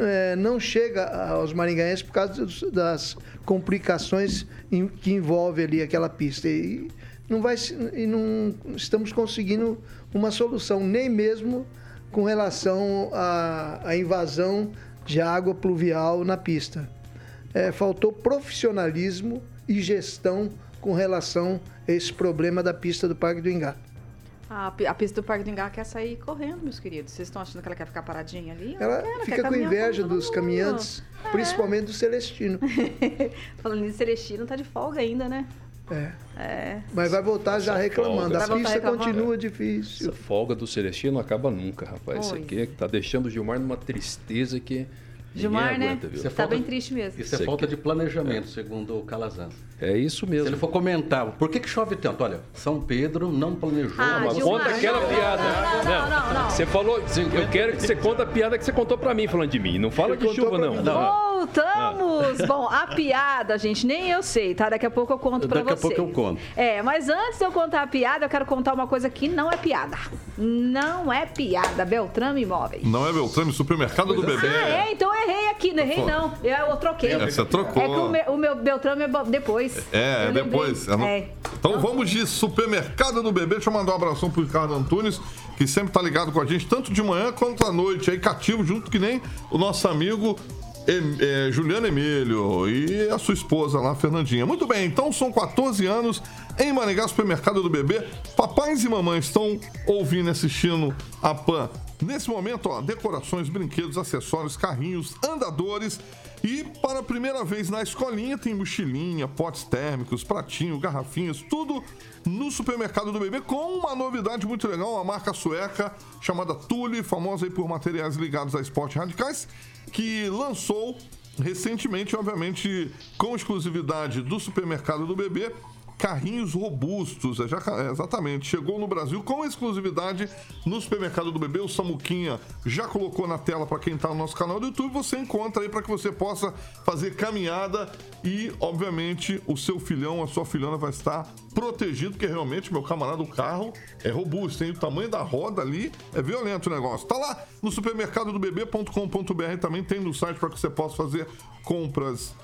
é, não chega aos maringaenses por causa das complicações que envolve ali aquela pista. E não, vai, e não estamos conseguindo uma solução, nem mesmo com relação à, à invasão de água pluvial na pista. É, faltou profissionalismo e gestão com relação a esse problema da pista do Parque do Ingá. A, a pista do Parque do Ingá quer sair correndo, meus queridos. Vocês estão achando que ela quer ficar paradinha ali? Ela, ela fica com inveja dos caminhantes, é. principalmente do Celestino. Falando em Celestino, tá de folga ainda, né? É. é. Mas vai voltar já reclamando. Folga. A pista reclamando. continua difícil. Essa folga do Celestino não acaba nunca, rapaz. Isso aqui é tá deixando o Gilmar numa tristeza que Gilmar, né? Aguenta, Tá falta, bem triste mesmo. Isso é falta de planejamento, segundo o Calazans. É isso mesmo. Se ele for comentar, por que, que chove tanto? Olha, São Pedro não planejou. Ah, uma conta aquela piada. Não, não, não, não, Você falou, eu quero que você conte a piada que você contou pra mim falando de mim. Não fala de chuva, não. Voltamos! Bom, a piada, gente, nem eu sei, tá? Daqui a pouco eu conto pra Daqui vocês. Daqui a pouco eu conto. É, mas antes de eu contar a piada, eu quero contar uma coisa que não é piada. Não é piada. Beltrame Imóveis. Não é Beltrame, supermercado do bebê. Ah, é? Então eu errei aqui, não errei não. Eu, eu troquei. É, você trocou. É que o meu, o meu Beltrame é depois. É, é depois. É. Então vamos de supermercado do bebê. Deixa eu mandar um abração pro Ricardo Antunes, que sempre tá ligado com a gente, tanto de manhã quanto à noite, aí cativo, junto que nem o nosso amigo é, Juliano Emílio e a sua esposa lá, Fernandinha. Muito bem, então são 14 anos em Maringá, supermercado do bebê. Papais e mamães estão ouvindo e assistindo a PAN. Nesse momento, ó, decorações, brinquedos, acessórios, carrinhos, andadores. E para a primeira vez na escolinha tem mochilinha, potes térmicos, pratinho, garrafinhas, tudo no supermercado do bebê com uma novidade muito legal, uma marca sueca chamada Tule, famosa aí por materiais ligados a esportes radicais, que lançou recentemente, obviamente, com exclusividade do supermercado do bebê, carrinhos robustos. É, já, é, exatamente. Chegou no Brasil com exclusividade no supermercado do bebê. O Samuquinha já colocou na tela para quem está no nosso canal do YouTube. Você encontra aí para que você possa fazer caminhada e, obviamente, o seu filhão, a sua filhona vai estar protegido, porque realmente, meu camarada, o carro é robusto, hein? O tamanho da roda ali é violento o negócio. Tá lá no supermercado do bebê.com.br também tem no site para que você possa fazer compras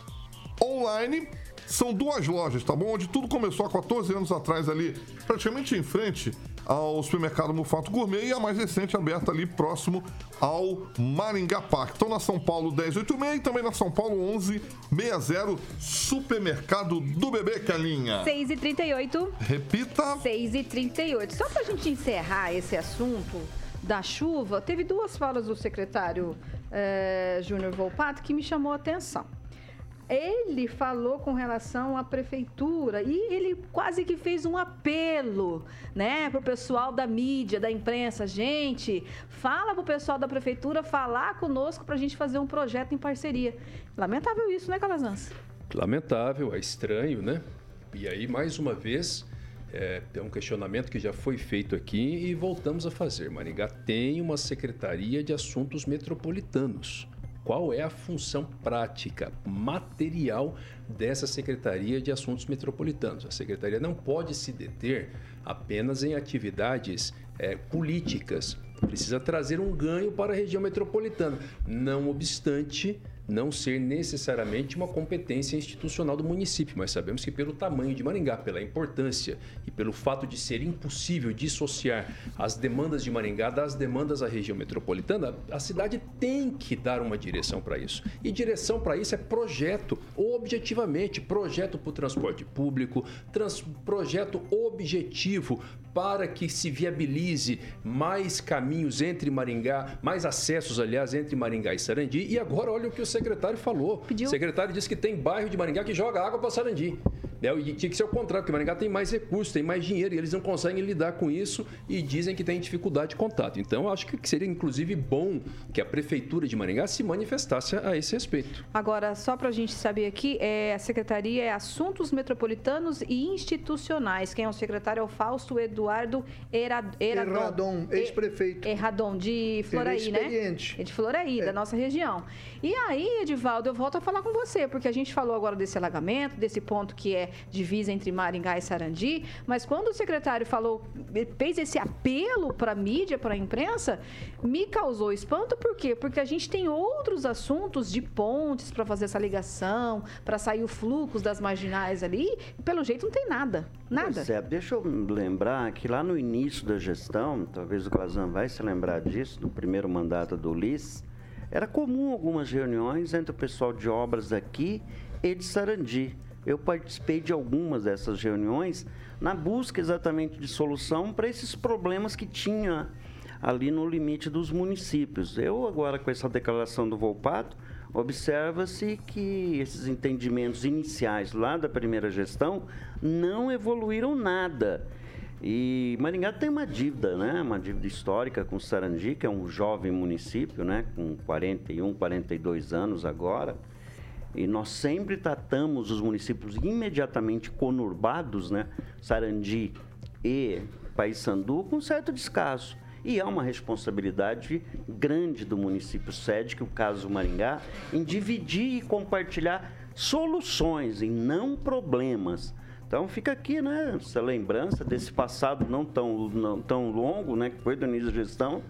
online são duas lojas, tá bom? Onde tudo começou há 14 anos atrás ali, praticamente em frente ao supermercado Mufato Gourmet e a mais recente aberta ali próximo ao Maringá Park. Então na São Paulo 1086 e também na São Paulo 1160, supermercado do bebê, Calinha. 6 e 38 Repita. 6 e 38 Só pra gente encerrar esse assunto da chuva, teve duas falas do secretário eh, Júnior Volpato que me chamou a atenção ele falou com relação à prefeitura e ele quase que fez um apelo, né, para o pessoal da mídia, da imprensa, gente, fala para o pessoal da prefeitura falar conosco para a gente fazer um projeto em parceria. Lamentável isso, né, Calazans? Lamentável, é estranho, né? E aí mais uma vez é, tem um questionamento que já foi feito aqui e voltamos a fazer. Maringá tem uma secretaria de assuntos metropolitanos qual é a função prática, material dessa Secretaria de Assuntos Metropolitanos. A Secretaria não pode se deter apenas em atividades é, políticas, precisa trazer um ganho para a região metropolitana. Não obstante, não ser necessariamente uma competência institucional do município, mas sabemos que pelo tamanho de Maringá, pela importância e pelo fato de ser impossível dissociar as demandas de Maringá das demandas da região metropolitana, a cidade tem que dar uma direção para isso. E direção para isso é projeto, objetivamente, projeto para o transporte público, trans, projeto objetivo para que se viabilize mais caminhos entre Maringá, mais acessos, aliás, entre Maringá e Sarandi. E agora olha o que o secretário falou. Pediu. O secretário disse que tem bairro de Maringá que joga água para Sarandi. Né? E tinha que ser o contrário, porque Maringá tem mais recursos, tem mais dinheiro e eles não conseguem lidar com isso e dizem que tem dificuldade de contato. Então, acho que seria inclusive bom que a Prefeitura de Maringá se manifestasse a esse respeito. Agora, só para a gente saber aqui, é, a Secretaria é Assuntos Metropolitanos e Institucionais. Quem é o secretário é o Fausto Eduardo Eradon. Erradon, ex-prefeito. Erradon, de Floraí, né? É de Floraí, é. da nossa região. E aí, Edivaldo, eu volto a falar com você, porque a gente falou agora desse alagamento, desse ponto que é divisa entre Maringá e Sarandi, mas quando o secretário falou, fez esse apelo para a mídia, para a imprensa, me causou espanto, por quê? Porque a gente tem outros assuntos de pontes para fazer essa ligação, para sair o fluxo das marginais ali, e pelo jeito não tem nada, nada. Pois é, deixa eu lembrar que lá no início da gestão, talvez o Gazan vai se lembrar disso, do primeiro mandato do Ulisses, era comum algumas reuniões entre o pessoal de obras aqui e de Sarandi. Eu participei de algumas dessas reuniões na busca exatamente de solução para esses problemas que tinha ali no limite dos municípios. Eu agora com essa declaração do Volpato, observa-se que esses entendimentos iniciais lá da primeira gestão não evoluíram nada. E Maringá tem uma dívida, né? Uma dívida histórica com Sarandi, que é um jovem município, né? Com 41, 42 anos agora. E nós sempre tratamos os municípios imediatamente conurbados, né? Sarandi e Paissandu, com certo descaso. E há uma responsabilidade grande do município sede, que é o caso Maringá, em dividir e compartilhar soluções e não problemas. Então fica aqui, né, essa lembrança desse passado não tão, não tão longo, né, que foi do início da gestão,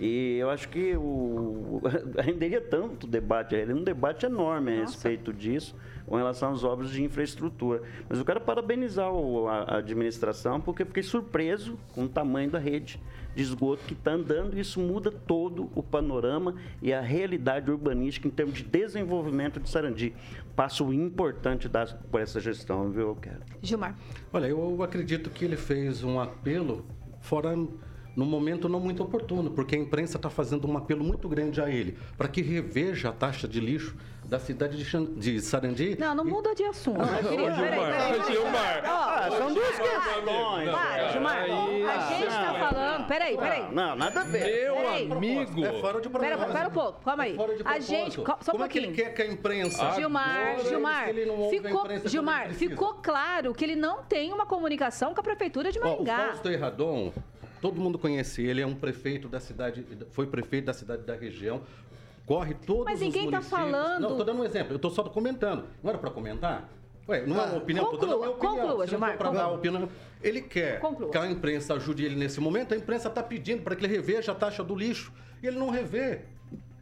e eu acho que o, renderia tanto debate, é um debate enorme a respeito disso, com relação às obras de infraestrutura. Mas eu quero parabenizar a administração, porque fiquei surpreso com o tamanho da rede de esgoto que está andando, e isso muda todo o panorama e a realidade urbanística em termos de desenvolvimento de Sarandi. Passo importante das, por essa gestão, viu, quero. Gilmar. Olha, eu acredito que ele fez um apelo fora no momento não muito oportuno, porque a imprensa está fazendo um apelo muito grande a ele, para que reveja a taxa de lixo da cidade de, de Sarandi. Não, não e... muda de assunto. Ah, queria... Gilmar, peraí, peraí, Gilmar. Ah, são duas questões. Para, Gilmar. A gente está falando... Peraí, peraí. Não, nada a ver. Meu peraí. amigo. É fora de propósito. Pera, pera um pouco, calma aí. É a gente... Só um Como pouquinho. é que ele quer que a imprensa... Gilmar, Gilmar, ficou, Gilmar, ficou claro que ele não tem uma comunicação com a Prefeitura de Maringá. Ó, o Fausto Erradon todo mundo conhece ele, é um prefeito da cidade, foi prefeito da cidade da região, corre todos Mas em quem está falando? Não, estou dando um exemplo, eu estou só comentando. Não era para comentar? Ué, não é uma opinião, estou dando a minha opinião. Conclua, Gilmar. Para dar opinião. Ele quer conclua. que a imprensa ajude ele nesse momento, a imprensa está pedindo para que ele reveja a taxa do lixo. E ele não revê.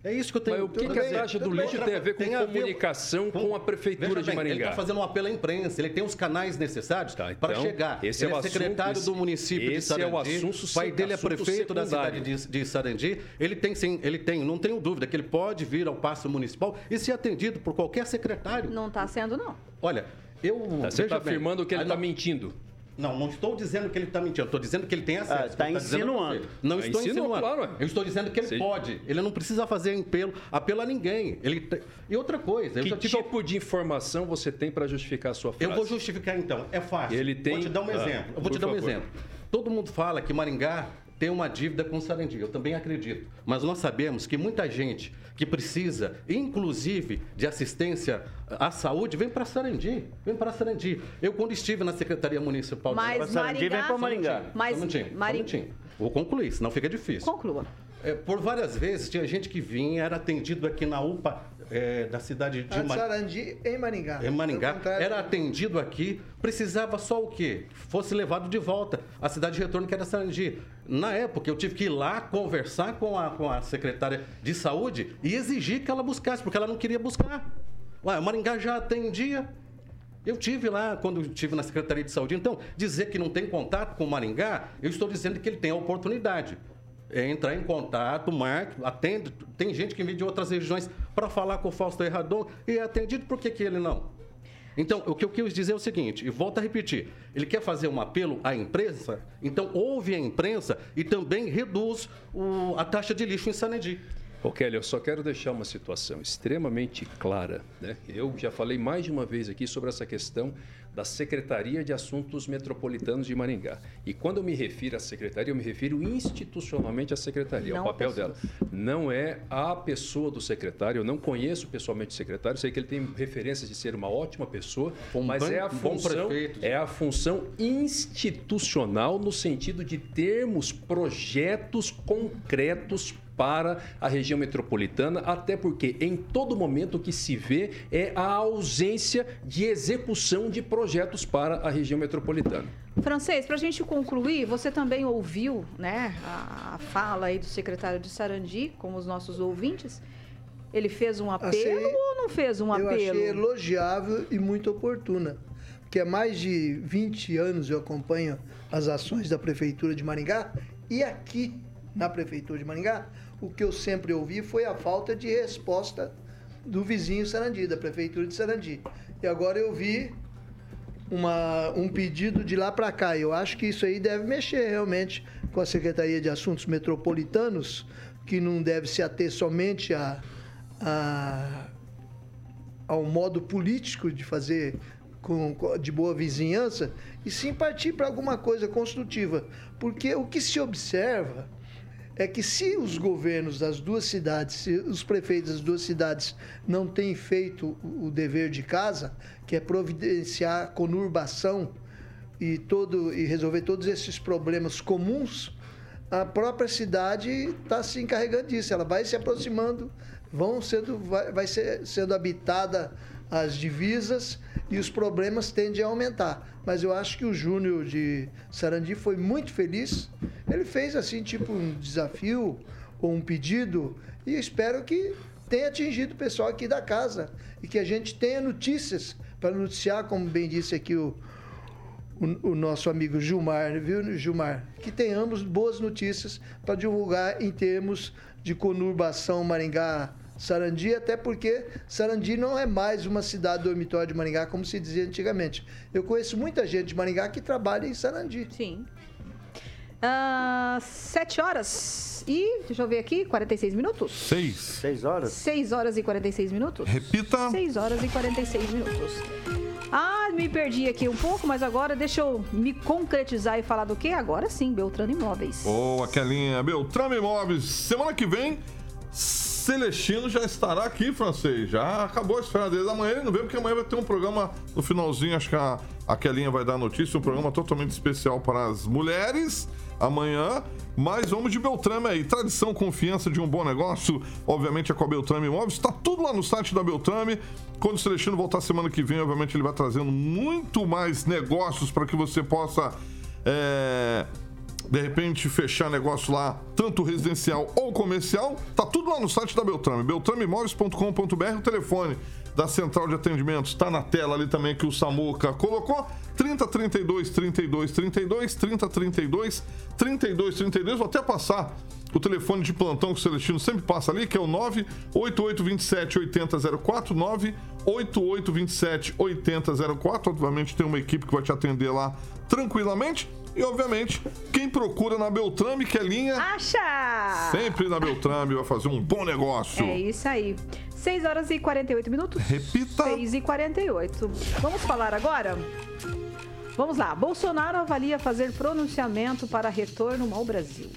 É isso que eu tenho. Mas o que, que a taxa do lixo tem a ver com tem comunicação com, com, a prefeitura de Maringá? Ele está fazendo um apelo à imprensa, ele tem os canais necessários tá, então, para chegar. Esse é ele é, o secretário assunto, do município esse de Sarandi. é o assunto, o pai dele é prefeito secundário. da cidade de, de Sarandi. Ele tem sim, ele tem, não tenho dúvida que ele pode vir ao passo municipal e ser atendido por qualquer secretário. Não está sendo não. Olha, eu tá, você está afirmando que ele está mentindo. Não, não estou dizendo que ele está mentindo. Estou dizendo que ele tem acesso. Está ah, insinuando. Não estou insinuando. Claro, eu estou dizendo que ele Sim. pode. Ele não precisa fazer apelo, apelo a ninguém. Ele E outra coisa... Que tipo de informação você tem para justificar a sua frase? Eu vou justificar então. É fácil. Ele tem... Vou te dar um ah, exemplo. Eu vou te dar um exemplo. Todo mundo fala que Maringá tem uma dívida com o Sarandi. Eu também acredito. Mas nós sabemos que muita gente que precisa, inclusive, de assistência à saúde, vem para Sarandi. Vem para Sarandi. Eu, quando estive na Secretaria Municipal mas de Sarandi, vem para Maringá. Mas, Maringá. Vou concluir, senão fica difícil. Conclua. É, por várias vezes tinha gente que vinha, era atendido aqui na UPA é, da cidade de Mar... Sarandi, em Maringá. Em Maringá. Era atendido aqui, precisava só o quê? Fosse levado de volta à cidade de retorno, que era Sarandi. Na época, eu tive que ir lá conversar com a, com a secretária de saúde e exigir que ela buscasse, porque ela não queria buscar. Ué, Maringá já atendia. Eu tive lá quando estive na Secretaria de Saúde. Então, dizer que não tem contato com o Maringá, eu estou dizendo que ele tem a oportunidade é entrar em contato, marque, atende. Tem gente que vem de outras regiões para falar com o Fausto Erradon e é atendido, por que, que ele não? Então, o que eu quis dizer é o seguinte, e volto a repetir: ele quer fazer um apelo à imprensa, então ouve a imprensa e também reduz o, a taxa de lixo em Sanedi. Ô Kelly, eu só quero deixar uma situação extremamente clara. Né? Eu já falei mais de uma vez aqui sobre essa questão da Secretaria de Assuntos Metropolitanos de Maringá. E quando eu me refiro à secretaria, eu me refiro institucionalmente à secretaria, não ao papel dela. Não é a pessoa do secretário, eu não conheço pessoalmente o secretário, sei que ele tem referências de ser uma ótima pessoa, um mas é a função é a função institucional no sentido de termos projetos concretos para a região metropolitana, até porque em todo momento o que se vê é a ausência de execução de projetos para a região metropolitana. Francês, para a gente concluir, você também ouviu né, a, fala aí do secretário de Sarandi, como os nossos ouvintes. Ele fez um apelo achei, ou não fez um apelo? Eu achei elogiável e muito oportuna. Porque há mais de 20 anos eu acompanho as ações da Prefeitura de Maringá e aqui na Prefeitura de Maringá, o que eu sempre ouvi foi a falta de resposta do vizinho Sarandi, da prefeitura de Sarandi. E agora eu vi uma, um pedido de lá para cá. Eu acho que isso aí deve mexer realmente com a Secretaria de Assuntos Metropolitanos, que não deve se ater somente a, a ao modo político de fazer com, de boa vizinhança, e sim partir para alguma coisa construtiva. Porque o que se observa é que se os governos das duas cidades, se os prefeitos das duas cidades não têm feito o dever de casa, que é providenciar conurbação e, todo, e resolver todos esses problemas comuns, a própria cidade está se encarregando disso. Ela vai se aproximando, vão sendo, vai, vai ser, sendo habitada as divisas e os problemas tendem a aumentar. Mas eu acho que o Júnior de Sarandi foi muito feliz. Ele fez assim, tipo, um desafio ou um pedido, e espero que tenha atingido o pessoal aqui da casa e que a gente tenha notícias para noticiar, como bem disse aqui o, o, o, nosso amigo Gilmar, viu, Gilmar? Que tenhamos boas notícias para divulgar em termos de conurbação Maringá Sarandi, até porque Sarandi não é mais uma cidade dormitório de Maringá, como se dizia antigamente. Eu conheço muita gente de Maringá que trabalha em Sarandi. Sim. Uh, sete horas e, deixa eu ver aqui, 46 minutos? Seis. Seis horas? Seis horas e 46 minutos. Repita. Seis horas e 46 minutos. Ah, me perdi aqui um pouco, mas agora deixa eu me concretizar e falar do que? Agora sim, Beltrano Imóveis. Boa, Kelinha. Beltrano Imóveis. Semana que vem Celestino já estará aqui, francês. Já acabou a esfera dele. Amanhã ele não vem, porque amanhã vai ter um programa no finalzinho. Acho que a, a Kelinha vai dar notícia. Um programa totalmente especial para as mulheres. Amanhã. Mas vamos de Beltrame aí. Tradição, confiança de um bom negócio. Obviamente é com a Beltrame Imóveis. Está tudo lá no site da Beltrame. Quando o Celestino voltar semana que vem, obviamente ele vai trazendo muito mais negócios para que você possa. É de repente fechar negócio lá, tanto residencial ou comercial, tá tudo lá no site da Beltrame, beltrameimóveis.com.br, o telefone da central de atendimento está na tela ali também que o Samuca colocou. 30 32 32 32 30 32 32 32. Vou até passar o telefone de plantão que o Celestino sempre passa ali, que é o 98827 8004 98827 8004. Obviamente tem uma equipe que vai te atender lá tranquilamente. E, obviamente, quem procura na Beltrame, que é linha. Acha! Sempre na Beltrame vai fazer um bom negócio. É isso aí. 6 horas e 48 minutos. Repita. 6 e 48. Vamos falar agora? Vamos lá. Bolsonaro avalia fazer pronunciamento para retorno ao Brasil.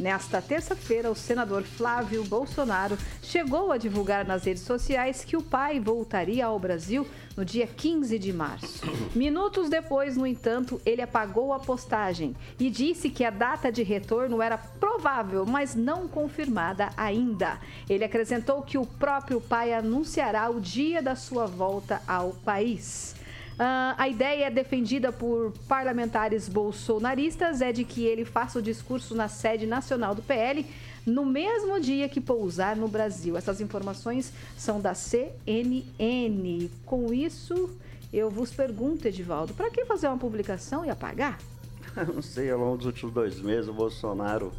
Nesta terça-feira, o senador Flávio Bolsonaro chegou a divulgar nas redes sociais que o pai voltaria ao Brasil no dia 15 de março. Minutos depois, no entanto, ele apagou a postagem e disse que a data de retorno era provável, mas não confirmada ainda. Ele acrescentou que o próprio pai anunciará o dia da sua volta ao país. Uh, a ideia defendida por parlamentares bolsonaristas é de que ele faça o discurso na sede nacional do PL no mesmo dia que pousar no Brasil. Essas informações são da CNN. Com isso, eu vos pergunto, Edivaldo, para que fazer uma publicação e apagar? Não sei, ao longo dos últimos dois meses, o Bolsonaro,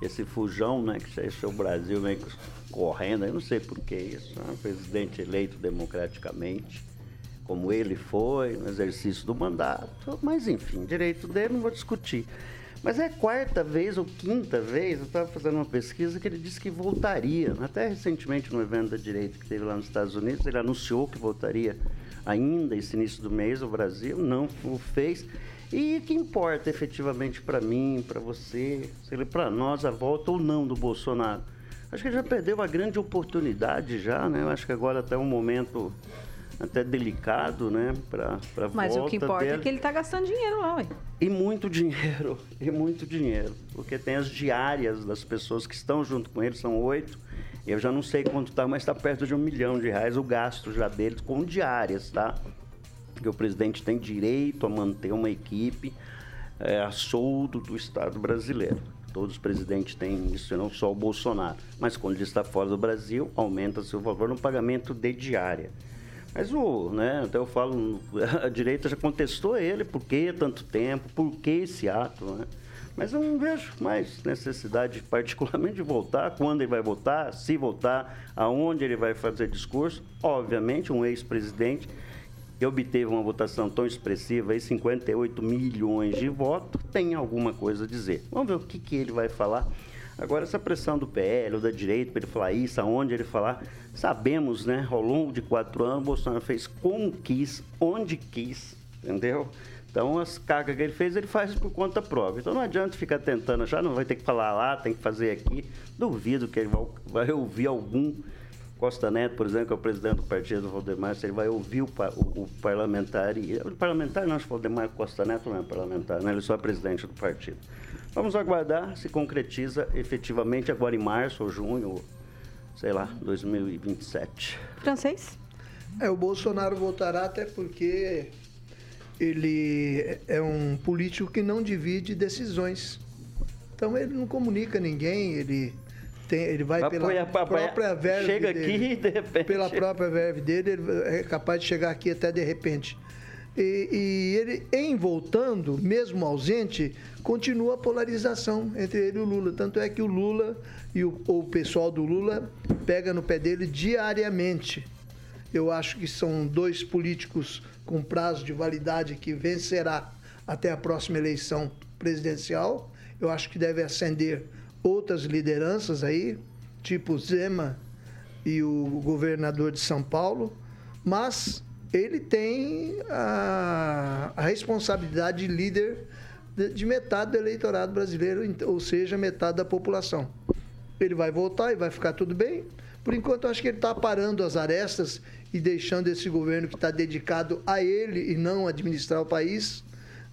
esse fujão, né, que deixou o Brasil meio correndo, eu não sei por que isso, né? presidente eleito democraticamente como ele foi no exercício do mandato, mas enfim, direito dele não vou discutir. Mas é quarta vez ou quinta vez, eu estava fazendo uma pesquisa que ele disse que voltaria. Até recentemente, no evento da direita que teve lá nos Estados Unidos, ele anunciou que voltaria ainda esse início do mês ao Brasil, não o fez. E o que importa efetivamente para mim, para você, para nós, a volta ou não do Bolsonaro? Acho que ele já perdeu uma grande oportunidade já, né? Eu acho que agora até um momento até delicado, né? Pra, pra Mas o que importa é é que ele está gastando dinheiro lá, ué. E muito dinheiro, e muito dinheiro. Porque tem as diárias das pessoas que estão junto com ele, são oito. Eu já não sei quanto está, mas está perto de um milhão de reais o gasto já deles com diárias, tá? Porque o presidente tem direito a manter uma equipe é, a soldo do Estado brasileiro. Todos os presidentes têm isso, não só o Bolsonaro. Mas quando ele está fora do Brasil, aumenta-se o valor no pagamento de diária. Mas o, né, até eu falo, a direita já contestou ele, por que tanto tempo, por que esse ato, né? Mas eu não vejo mais necessidade, particularmente, de voltar, quando ele vai voltar, se voltar, aonde ele vai fazer discurso. Obviamente, um ex-presidente que obteve uma votação tão expressiva, aí 58 milhões de votos, tem alguma coisa a dizer. Vamos ver o que, que ele vai falar. Agora, essa pressão do PL ou da direita para ele falar isso, aonde ele falar, sabemos, né? Ao longo de quatro anos, o Bolsonaro fez como quis, onde quis, entendeu? Então, as cargas que ele fez, ele faz por conta própria. Então, não adianta ficar tentando achar, não vai ter que falar lá, tem que fazer aqui. Duvido que ele vai, ouvir algum Costa Neto, por exemplo, que é o presidente do partido, Valdemar, se ele vai ouvir o, o, o parlamentar. E, o parlamentar, não, se Valdemar Costa Neto não é parlamentar, né? ele só é presidente do partido. Vamos aguardar se concretiza efetivamente agora em março ou junho, sei lá, 2027. Francês? É, o Bolsonaro voltará até porque ele é um político que não divide decisões. Então ele não comunica ninguém, ele tem, ele vai pela apoia, própria verve Chega dele, aqui e de repente. Pela própria verve dele, ele é capaz de chegar aqui até de repente. E, e, ele, em voltando, mesmo ausente, continua a polarização entre ele e o Lula. Tanto é que o Lula e o, o pessoal do Lula pega no pé dele diariamente. Eu acho que são dois políticos com prazo de validade que vencerá até a próxima eleição presidencial. Eu acho que deve ascender outras lideranças aí, tipo Zema e o governador de São Paulo, mas ele tem a, a responsabilidade de líder de, de, metade do eleitorado brasileiro, ou seja, metade da população. Ele vai voltar e vai ficar tudo bem. Por enquanto, acho que ele está parando as arestas e deixando esse governo que está dedicado a ele e não administrar o país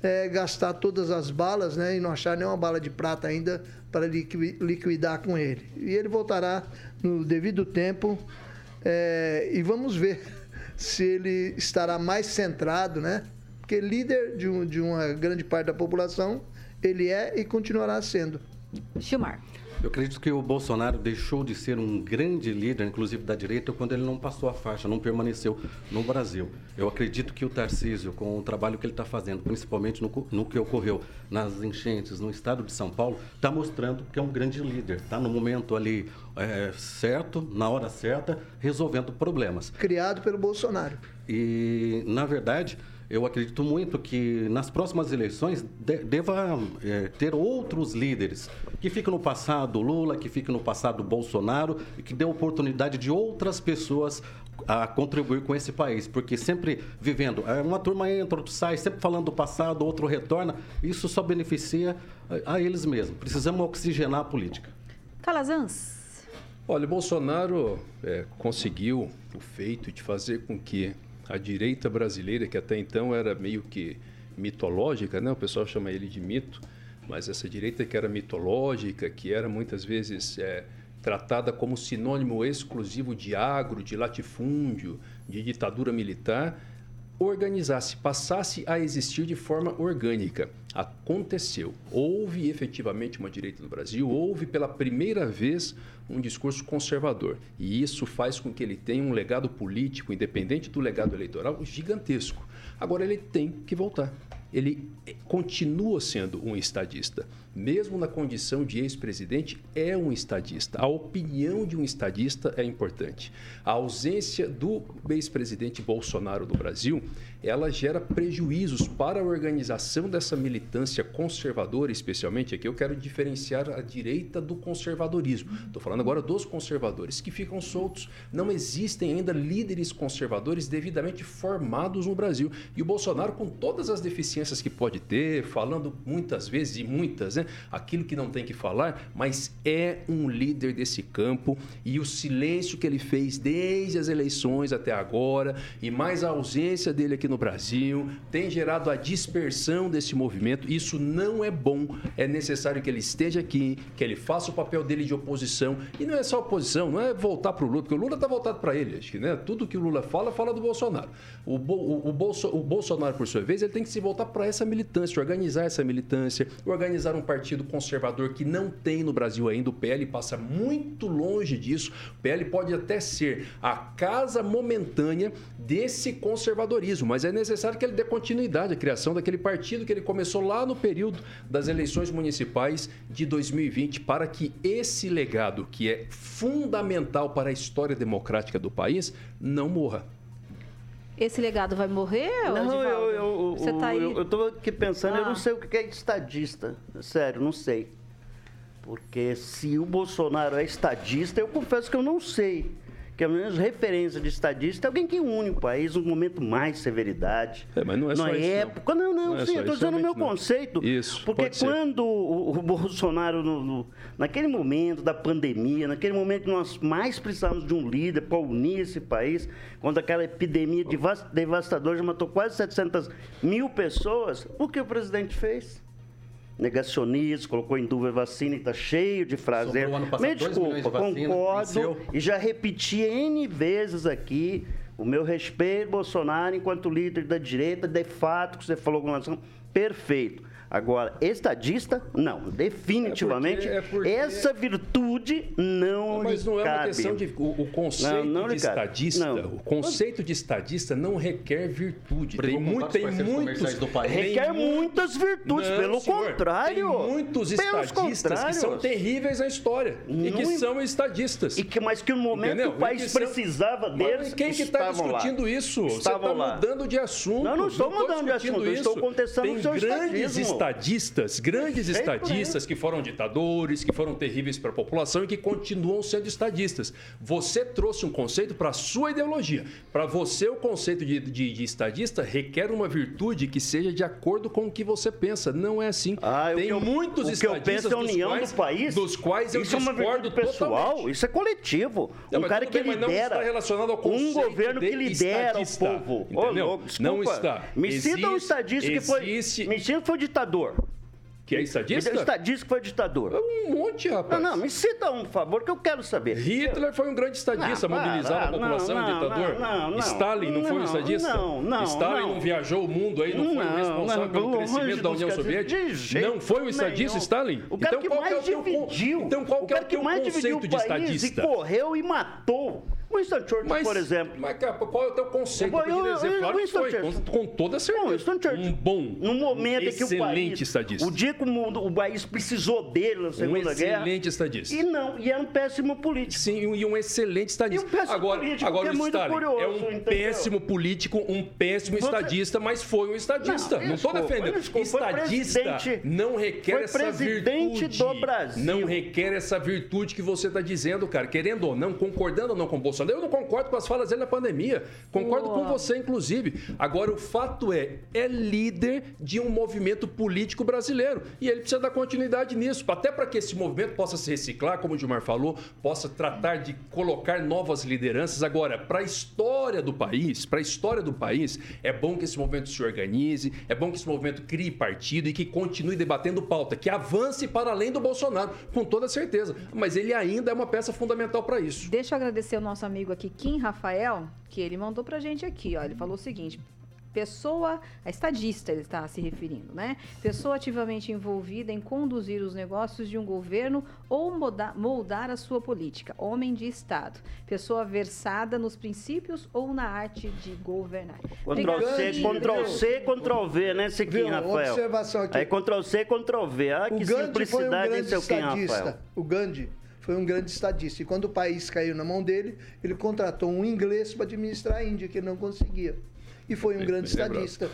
é, gastar todas as balas né, e não achar nenhuma bala de prata ainda para liquidar com ele. E ele voltará no devido tempo é, e vamos ver se ele estará mais centrado, né? Porque líder de, um, de uma grande parte da população, ele é e continuará sendo. Chumar. Eu acredito que o Bolsonaro deixou de ser um grande líder, inclusive da direita, quando ele não passou a faixa, não permaneceu no Brasil. Eu acredito que o Tarcísio, com o trabalho que ele está fazendo, principalmente no, no, que ocorreu nas enchentes no estado de São Paulo, está mostrando que é um grande líder. Está no momento ali é, certo, na hora certa, resolvendo problemas. Criado pelo Bolsonaro. E, na verdade eu acredito muito que nas próximas eleições de, deva é, ter outros líderes que fiquem no passado Lula, que fiquem no passado Bolsonaro e que dê oportunidade de outras pessoas a contribuir com esse país, porque sempre vivendo, é, uma turma entra, outro sai, sempre falando do passado, outro retorna, isso só beneficia a, a eles mesmos. Precisamos oxigenar a política. Calazans. Olha, o Bolsonaro é, conseguiu o feito de fazer com que a direita brasileira, que até então era meio que mitológica, né? o pessoal chama ele de mito, mas essa direita que era mitológica, que era muitas vezes é, tratada como sinônimo exclusivo de agro, de latifúndio, de ditadura militar, organizasse, passasse a existir de forma orgânica. Aconteceu. Houve efetivamente uma direita no Brasil, houve pela primeira vez um discurso conservador. E isso faz com que ele tenha um legado político, independente do legado eleitoral, gigantesco. Agora ele tem que voltar. Ele continua sendo um estadista mesmo na condição de ex-presidente, é um estadista. A opinião de um estadista é importante. A ausência do ex-presidente Bolsonaro no Brasil, ela gera prejuízos para a organização dessa militância conservadora, especialmente aqui eu quero diferenciar a direita do conservadorismo. Estou falando agora dos conservadores que ficam soltos. Não existem ainda líderes conservadores devidamente formados no Brasil. E o Bolsonaro, com todas as deficiências que pode ter, falando muitas vezes e muitas, né? aquilo que não tem que falar, mas é um líder desse campo e o silêncio que ele fez desde as eleições até agora e mais a ausência dele aqui no Brasil tem gerado a dispersão desse movimento. Isso não é bom. É necessário que ele esteja aqui, que ele faça o papel dele de oposição e não é só oposição, não é voltar para o Lula, porque o Lula está voltado para ele. Acho que né, tudo que o Lula fala, fala do Bolsonaro. O, Bo, o, o, Bolso, o Bolsonaro, por sua vez, ele tem que se voltar para essa militância, organizar essa militância, organizar um partido conservador que não tem no Brasil ainda. O PL passa muito longe disso. O PL pode até ser a casa momentânea desse conservadorismo, mas é necessário que ele dê continuidade à criação daquele partido que ele começou começou lá no período das eleições municipais de 2020 para que esse legado, que é fundamental para a história democrática do país, não morra. Esse legado vai morrer? Não, eu, eu, Você tá aí... eu, estou aqui pensando, ah. eu não ah. sei o que é estadista. Sério, não sei. Porque se o Bolsonaro é estadista, eu confesso que eu não sei que a menos referência de estadista é alguém que une o país num momento mais de severidade. É, mas não é só isso. época. Não, não, não, não sim, é eu estou dizendo o meu não. conceito. Isso. Porque quando o, o, Bolsonaro, no, no, naquele momento da pandemia, naquele momento que nós mais precisávamos de um líder para unir esse país, quando aquela epidemia devastadora já matou quase 700 mil pessoas, o que o presidente fez? Negacionista, colocou em dúvida a vacina e está cheio de frases. Me desculpa, de concordo e já repeti N vezes aqui o meu respeito, Bolsonaro, enquanto líder da direita, de fato, que você falou com relação, perfeito. Agora, estadista, não. Definitivamente, é porque, é porque... essa virtude não, não Mas não cabe. é uma questão de. O, o conceito não, não de estadista. O conceito de estadista não requer virtude. Tem, muito, tem muitos. Do país. Requer muitas virtudes, não, pelo senhor, contrário. Tem muitos estadistas que são terríveis na história. e que são estadistas. E que, mas que no momento Entendeu? o país precisava deles. Mas quem que está discutindo lá. isso? Estavam Você está mudando de assunto. Não, não estou mudando de assunto. Isso. Estou contestando tem o seu grandes estadismo estadistas, grandes estadistas que foram ditadores, que foram terríveis para a população e que continuam sendo estadistas. Você trouxe um conceito para a sua ideologia. Para você, o conceito de, de, de, estadista requer uma virtude que seja de acordo com o que você pensa. Não é assim. Ah, Tem eu, muitos o estadistas que eu penso é a união quais, do país. Dos quais eu isso discordo é pessoal, totalmente. isso é coletivo. Não, um cara que bem, lidera um governo que lidera o povo. Entendeu? Oh, não está. Me cita um estadista que foi. Me cita foi ditador. Que é estadista? O estadista foi ditador. É um monte, rapaz. Não, não, me cita um, por favor, que eu quero saber. Hitler foi um grande estadista, não, mobilizava a população, não, não, ditador. Não, não, Stalin não, foi um estadista? Não, não. Stalin não, viajou o mundo aí, não, foi o responsável pelo crescimento da União Soviética? Não foi um estadista, Stalin? O cara então, que mais dividiu. Então qual que é o teu conceito de estadista? E correu e matou Winston Churchill, mas, por exemplo. Mas qual é o teu conceito? Eu, eu, dizer, claro Winston que foi, com, com, toda certeza. Winston Churchill. Um bom, no momento um em que o país, estadista. O dia que o, mundo, o país precisou dele na Segunda um Guerra. excelente estadista. E não, e era um péssimo político. Sim, e um excelente estadista. Um agora, político, agora o é Stalin curioso, é um entendeu? péssimo político, um péssimo Você... estadista, mas foi um estadista. Não estou defendendo. Desculpa, estadista não requer essa virtude. do Brasil. Não requer essa virtude que você está dizendo, cara. Querendo ou não, concordando ou não com o Bolsonaro. Eu não concordo com as falas dele na pandemia. Concordo Uou. com você, inclusive. Agora, o fato é, é líder de um movimento político brasileiro. E ele precisa dar continuidade nisso. Até para que esse movimento possa se reciclar, como o Gilmar falou, possa tratar de colocar novas lideranças. Agora, para a história do país, para a história do país, é bom que esse movimento se organize, é bom que esse movimento crie partido e que continue debatendo pauta, que avance para além do Bolsonaro, com toda certeza. Mas ele ainda é uma peça fundamental para isso. Deixa eu agradecer o nosso amigo aqui, Kim Rafael, que ele mandou pra gente aqui, ó. Ele falou o seguinte: pessoa, a estadista ele está se referindo, né? Pessoa ativamente envolvida em conduzir os negócios de um governo ou moldar, moldar a sua política. Homem de Estado. Pessoa versada nos princípios ou na arte de governar. Ctrl C, Ctrl C, Ctrl V, né, Sequim, Rafael? Observação aqui. Aí Ctrl C, Ctrl V. Ah, que simplicidade, um seu Kim, Rafael. O Gandhi foi um grande estadista. E quando o país caiu na mão dele, ele contratou um inglês para administrar a Índia, que ele não conseguia. E foi um grande estadista.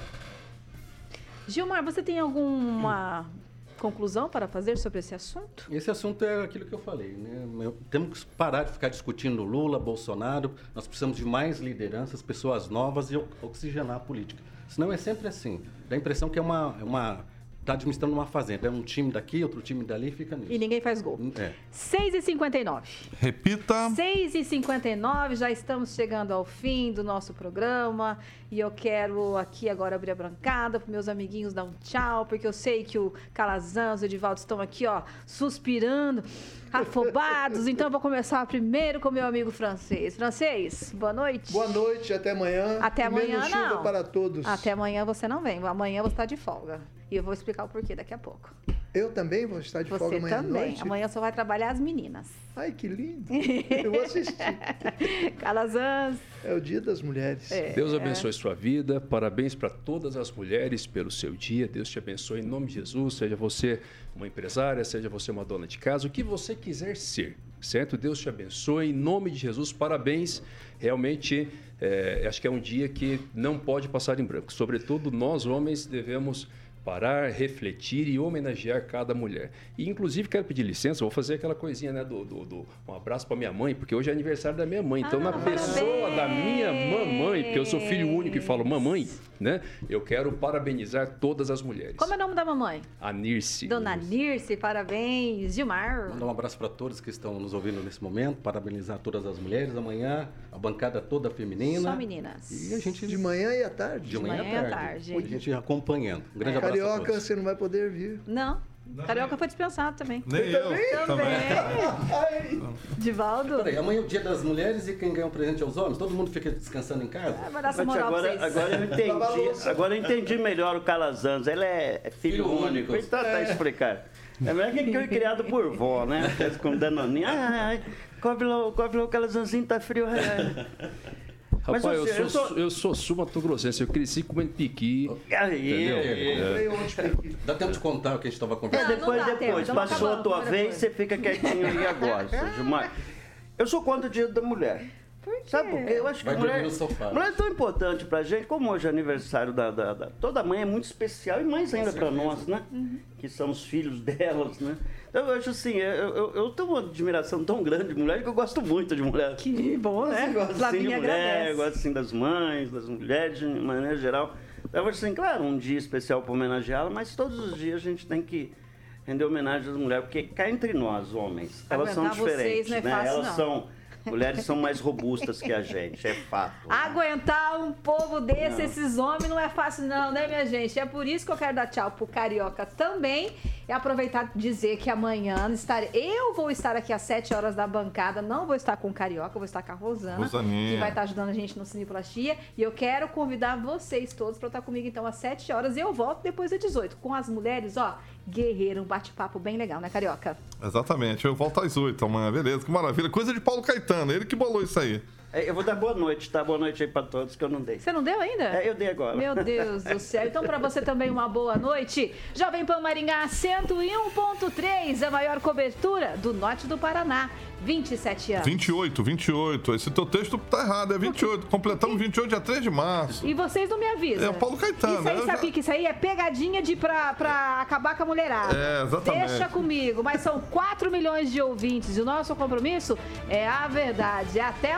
Gilmar, você tem alguma conclusão para fazer sobre esse assunto? Esse assunto é aquilo que eu falei, né? Temos que parar de ficar discutindo Lula, Bolsonaro. Nós precisamos de mais lideranças, pessoas novas e oxigenar a política. Senão é sempre assim. Dá a impressão que é uma, é uma está administrando uma fazenda. É um time daqui, outro time dali, fica nisso. E ninguém faz gol. É. 6h59. Repita. 6h59, já estamos chegando ao fim do nosso programa. E eu quero aqui agora abrir a brancada para meus amiguinhos dar um tchau, porque eu sei que o Calazans e o Edivaldo estão aqui, ó, suspirando, afobados. então eu vou começar primeiro com meu amigo francês. Francês, boa noite. Boa noite, até amanhã. Até amanhã, Menos não. chuva para todos. Até amanhã você não vem. Amanhã você está de folga. E eu vou explicar o porquê daqui a pouco. Eu também vou estar de Você folga amanhã também. à noite. Amanhã só vai trabalhar as meninas. Ai, que lindo. Eu vou assistir. Calazans. É o dia das mulheres. É. Deus abençoe sua vida. Parabéns para todas as mulheres pelo seu dia. Deus te abençoe em nome de Jesus. Seja você uma empresária, seja você uma dona de casa, o que você quiser ser, certo? Deus te abençoe em nome de Jesus. Parabéns. Realmente, é, acho que é um dia que não pode passar em branco. Sobretudo nós homens devemos parar, refletir e homenagear cada mulher. E inclusive quero pedir licença, vou fazer aquela coisinha, né, do, do, do um abraço para minha mãe, porque hoje é aniversário da minha mãe. Então, ah, na pessoa da minha mamãe, porque eu sou filho único e falo mamãe, né? Eu quero parabenizar todas as mulheres. Como é o nome da mamãe? A Nirce. Dona Nirce, parabéns. Gilmar. Mandar um abraço para todos que estão nos ouvindo nesse momento, parabenizar todas as mulheres. Amanhã, a bancada toda feminina. Só meninas. E a gente de manhã e à tarde. De, de manhã, manhã, à tarde. tarde. A gente acompanhando. Um grande é. abraço. Carioca, você não vai poder vir. Não. Não. Carioca foi dispensado também. Nem eu. Também. também. Divaldo. Peraí, amanhã é o dia das mulheres e quem ganha um presente é os homens? Todo mundo fica descansando em casa? É, vai dar essa moral agora, pra agora eu entendi. agora eu entendi melhor o Calazans. Ele é filho, filho único. único. Então tá é. explicado. É melhor que foi criado por vó, né? Com danoninho. Ai, ai, cobre lá, cobre lá o Calazanzinho, tá frio. Ai, ai. Rapaz, eu, eu, sou, eu sou sul-mato-grossense, eu cresci comendo piqui. Aí, é. Dá tempo de contar o que a gente estava conversando. Não, depois, não depois. Tempo, Passou a tua vez, você fica quietinho aí agora, Gilmar. Eu sou contra o dia da mulher. Por Sabe por quê? Eu acho que Vai mulher, mulher é tão importante pra gente, como hoje é aniversário da, da, da Toda mãe é muito especial e mais ainda para nós, né? Uhum. Que somos filhos delas, né? Então eu acho assim, eu, eu, eu, tenho uma admiração tão grande de mulher que eu gosto muito de mulher. Que bom, né? Eu gosto assim, de mulher, agradece. eu gosto assim das mães, das mulheres de maneira geral. Eu acho assim, claro, um dia especial para homenageá-la, mas todos os dias a gente tem que render homenagem às mulheres, porque cá entre nós, homens, elas são diferentes, vocês, não é né? Fácil, elas não. são Mulheres são mais robustas que a gente, é fato. Aguentar um povo desse, não. esses homens, não é fácil, não, né, minha gente? É por isso que eu quero dar tchau pro Carioca também. E aproveitar e dizer que amanhã estarei, eu vou estar aqui às 7 horas da bancada. Não vou estar com o Carioca, vou estar com a Rosana, Rosaninha. que vai estar ajudando a gente no Cineplastia. E eu quero convidar vocês todos para estar comigo então às 7 horas. E eu volto depois das 18. Com as mulheres, ó, guerreiro, um bate-papo bem legal, né, Carioca? Exatamente. Eu volto às 8 amanhã, beleza, que maravilha. Coisa de Paulo Caetano, ele que bolou isso aí. É, eu vou dar boa noite, tá? Boa noite aí pra todos que eu não dei. Você não deu ainda? É, eu dei agora. Meu Deus do céu. Então, pra você também, uma boa noite. Jovem Pan Maringá 101.3, a maior cobertura do norte do Paraná. 27 anos. 28, 28. Esse teu texto tá errado, é 28. Completamos 28 dia 3 de março. E vocês não me avisam. É o Paulo Caetano. Isso aí, né? sabe já... que isso aí é pegadinha de pra, pra acabar com a mulherada. É, exatamente. Deixa comigo. Mas são 4 milhões de ouvintes e o nosso compromisso é a verdade. Até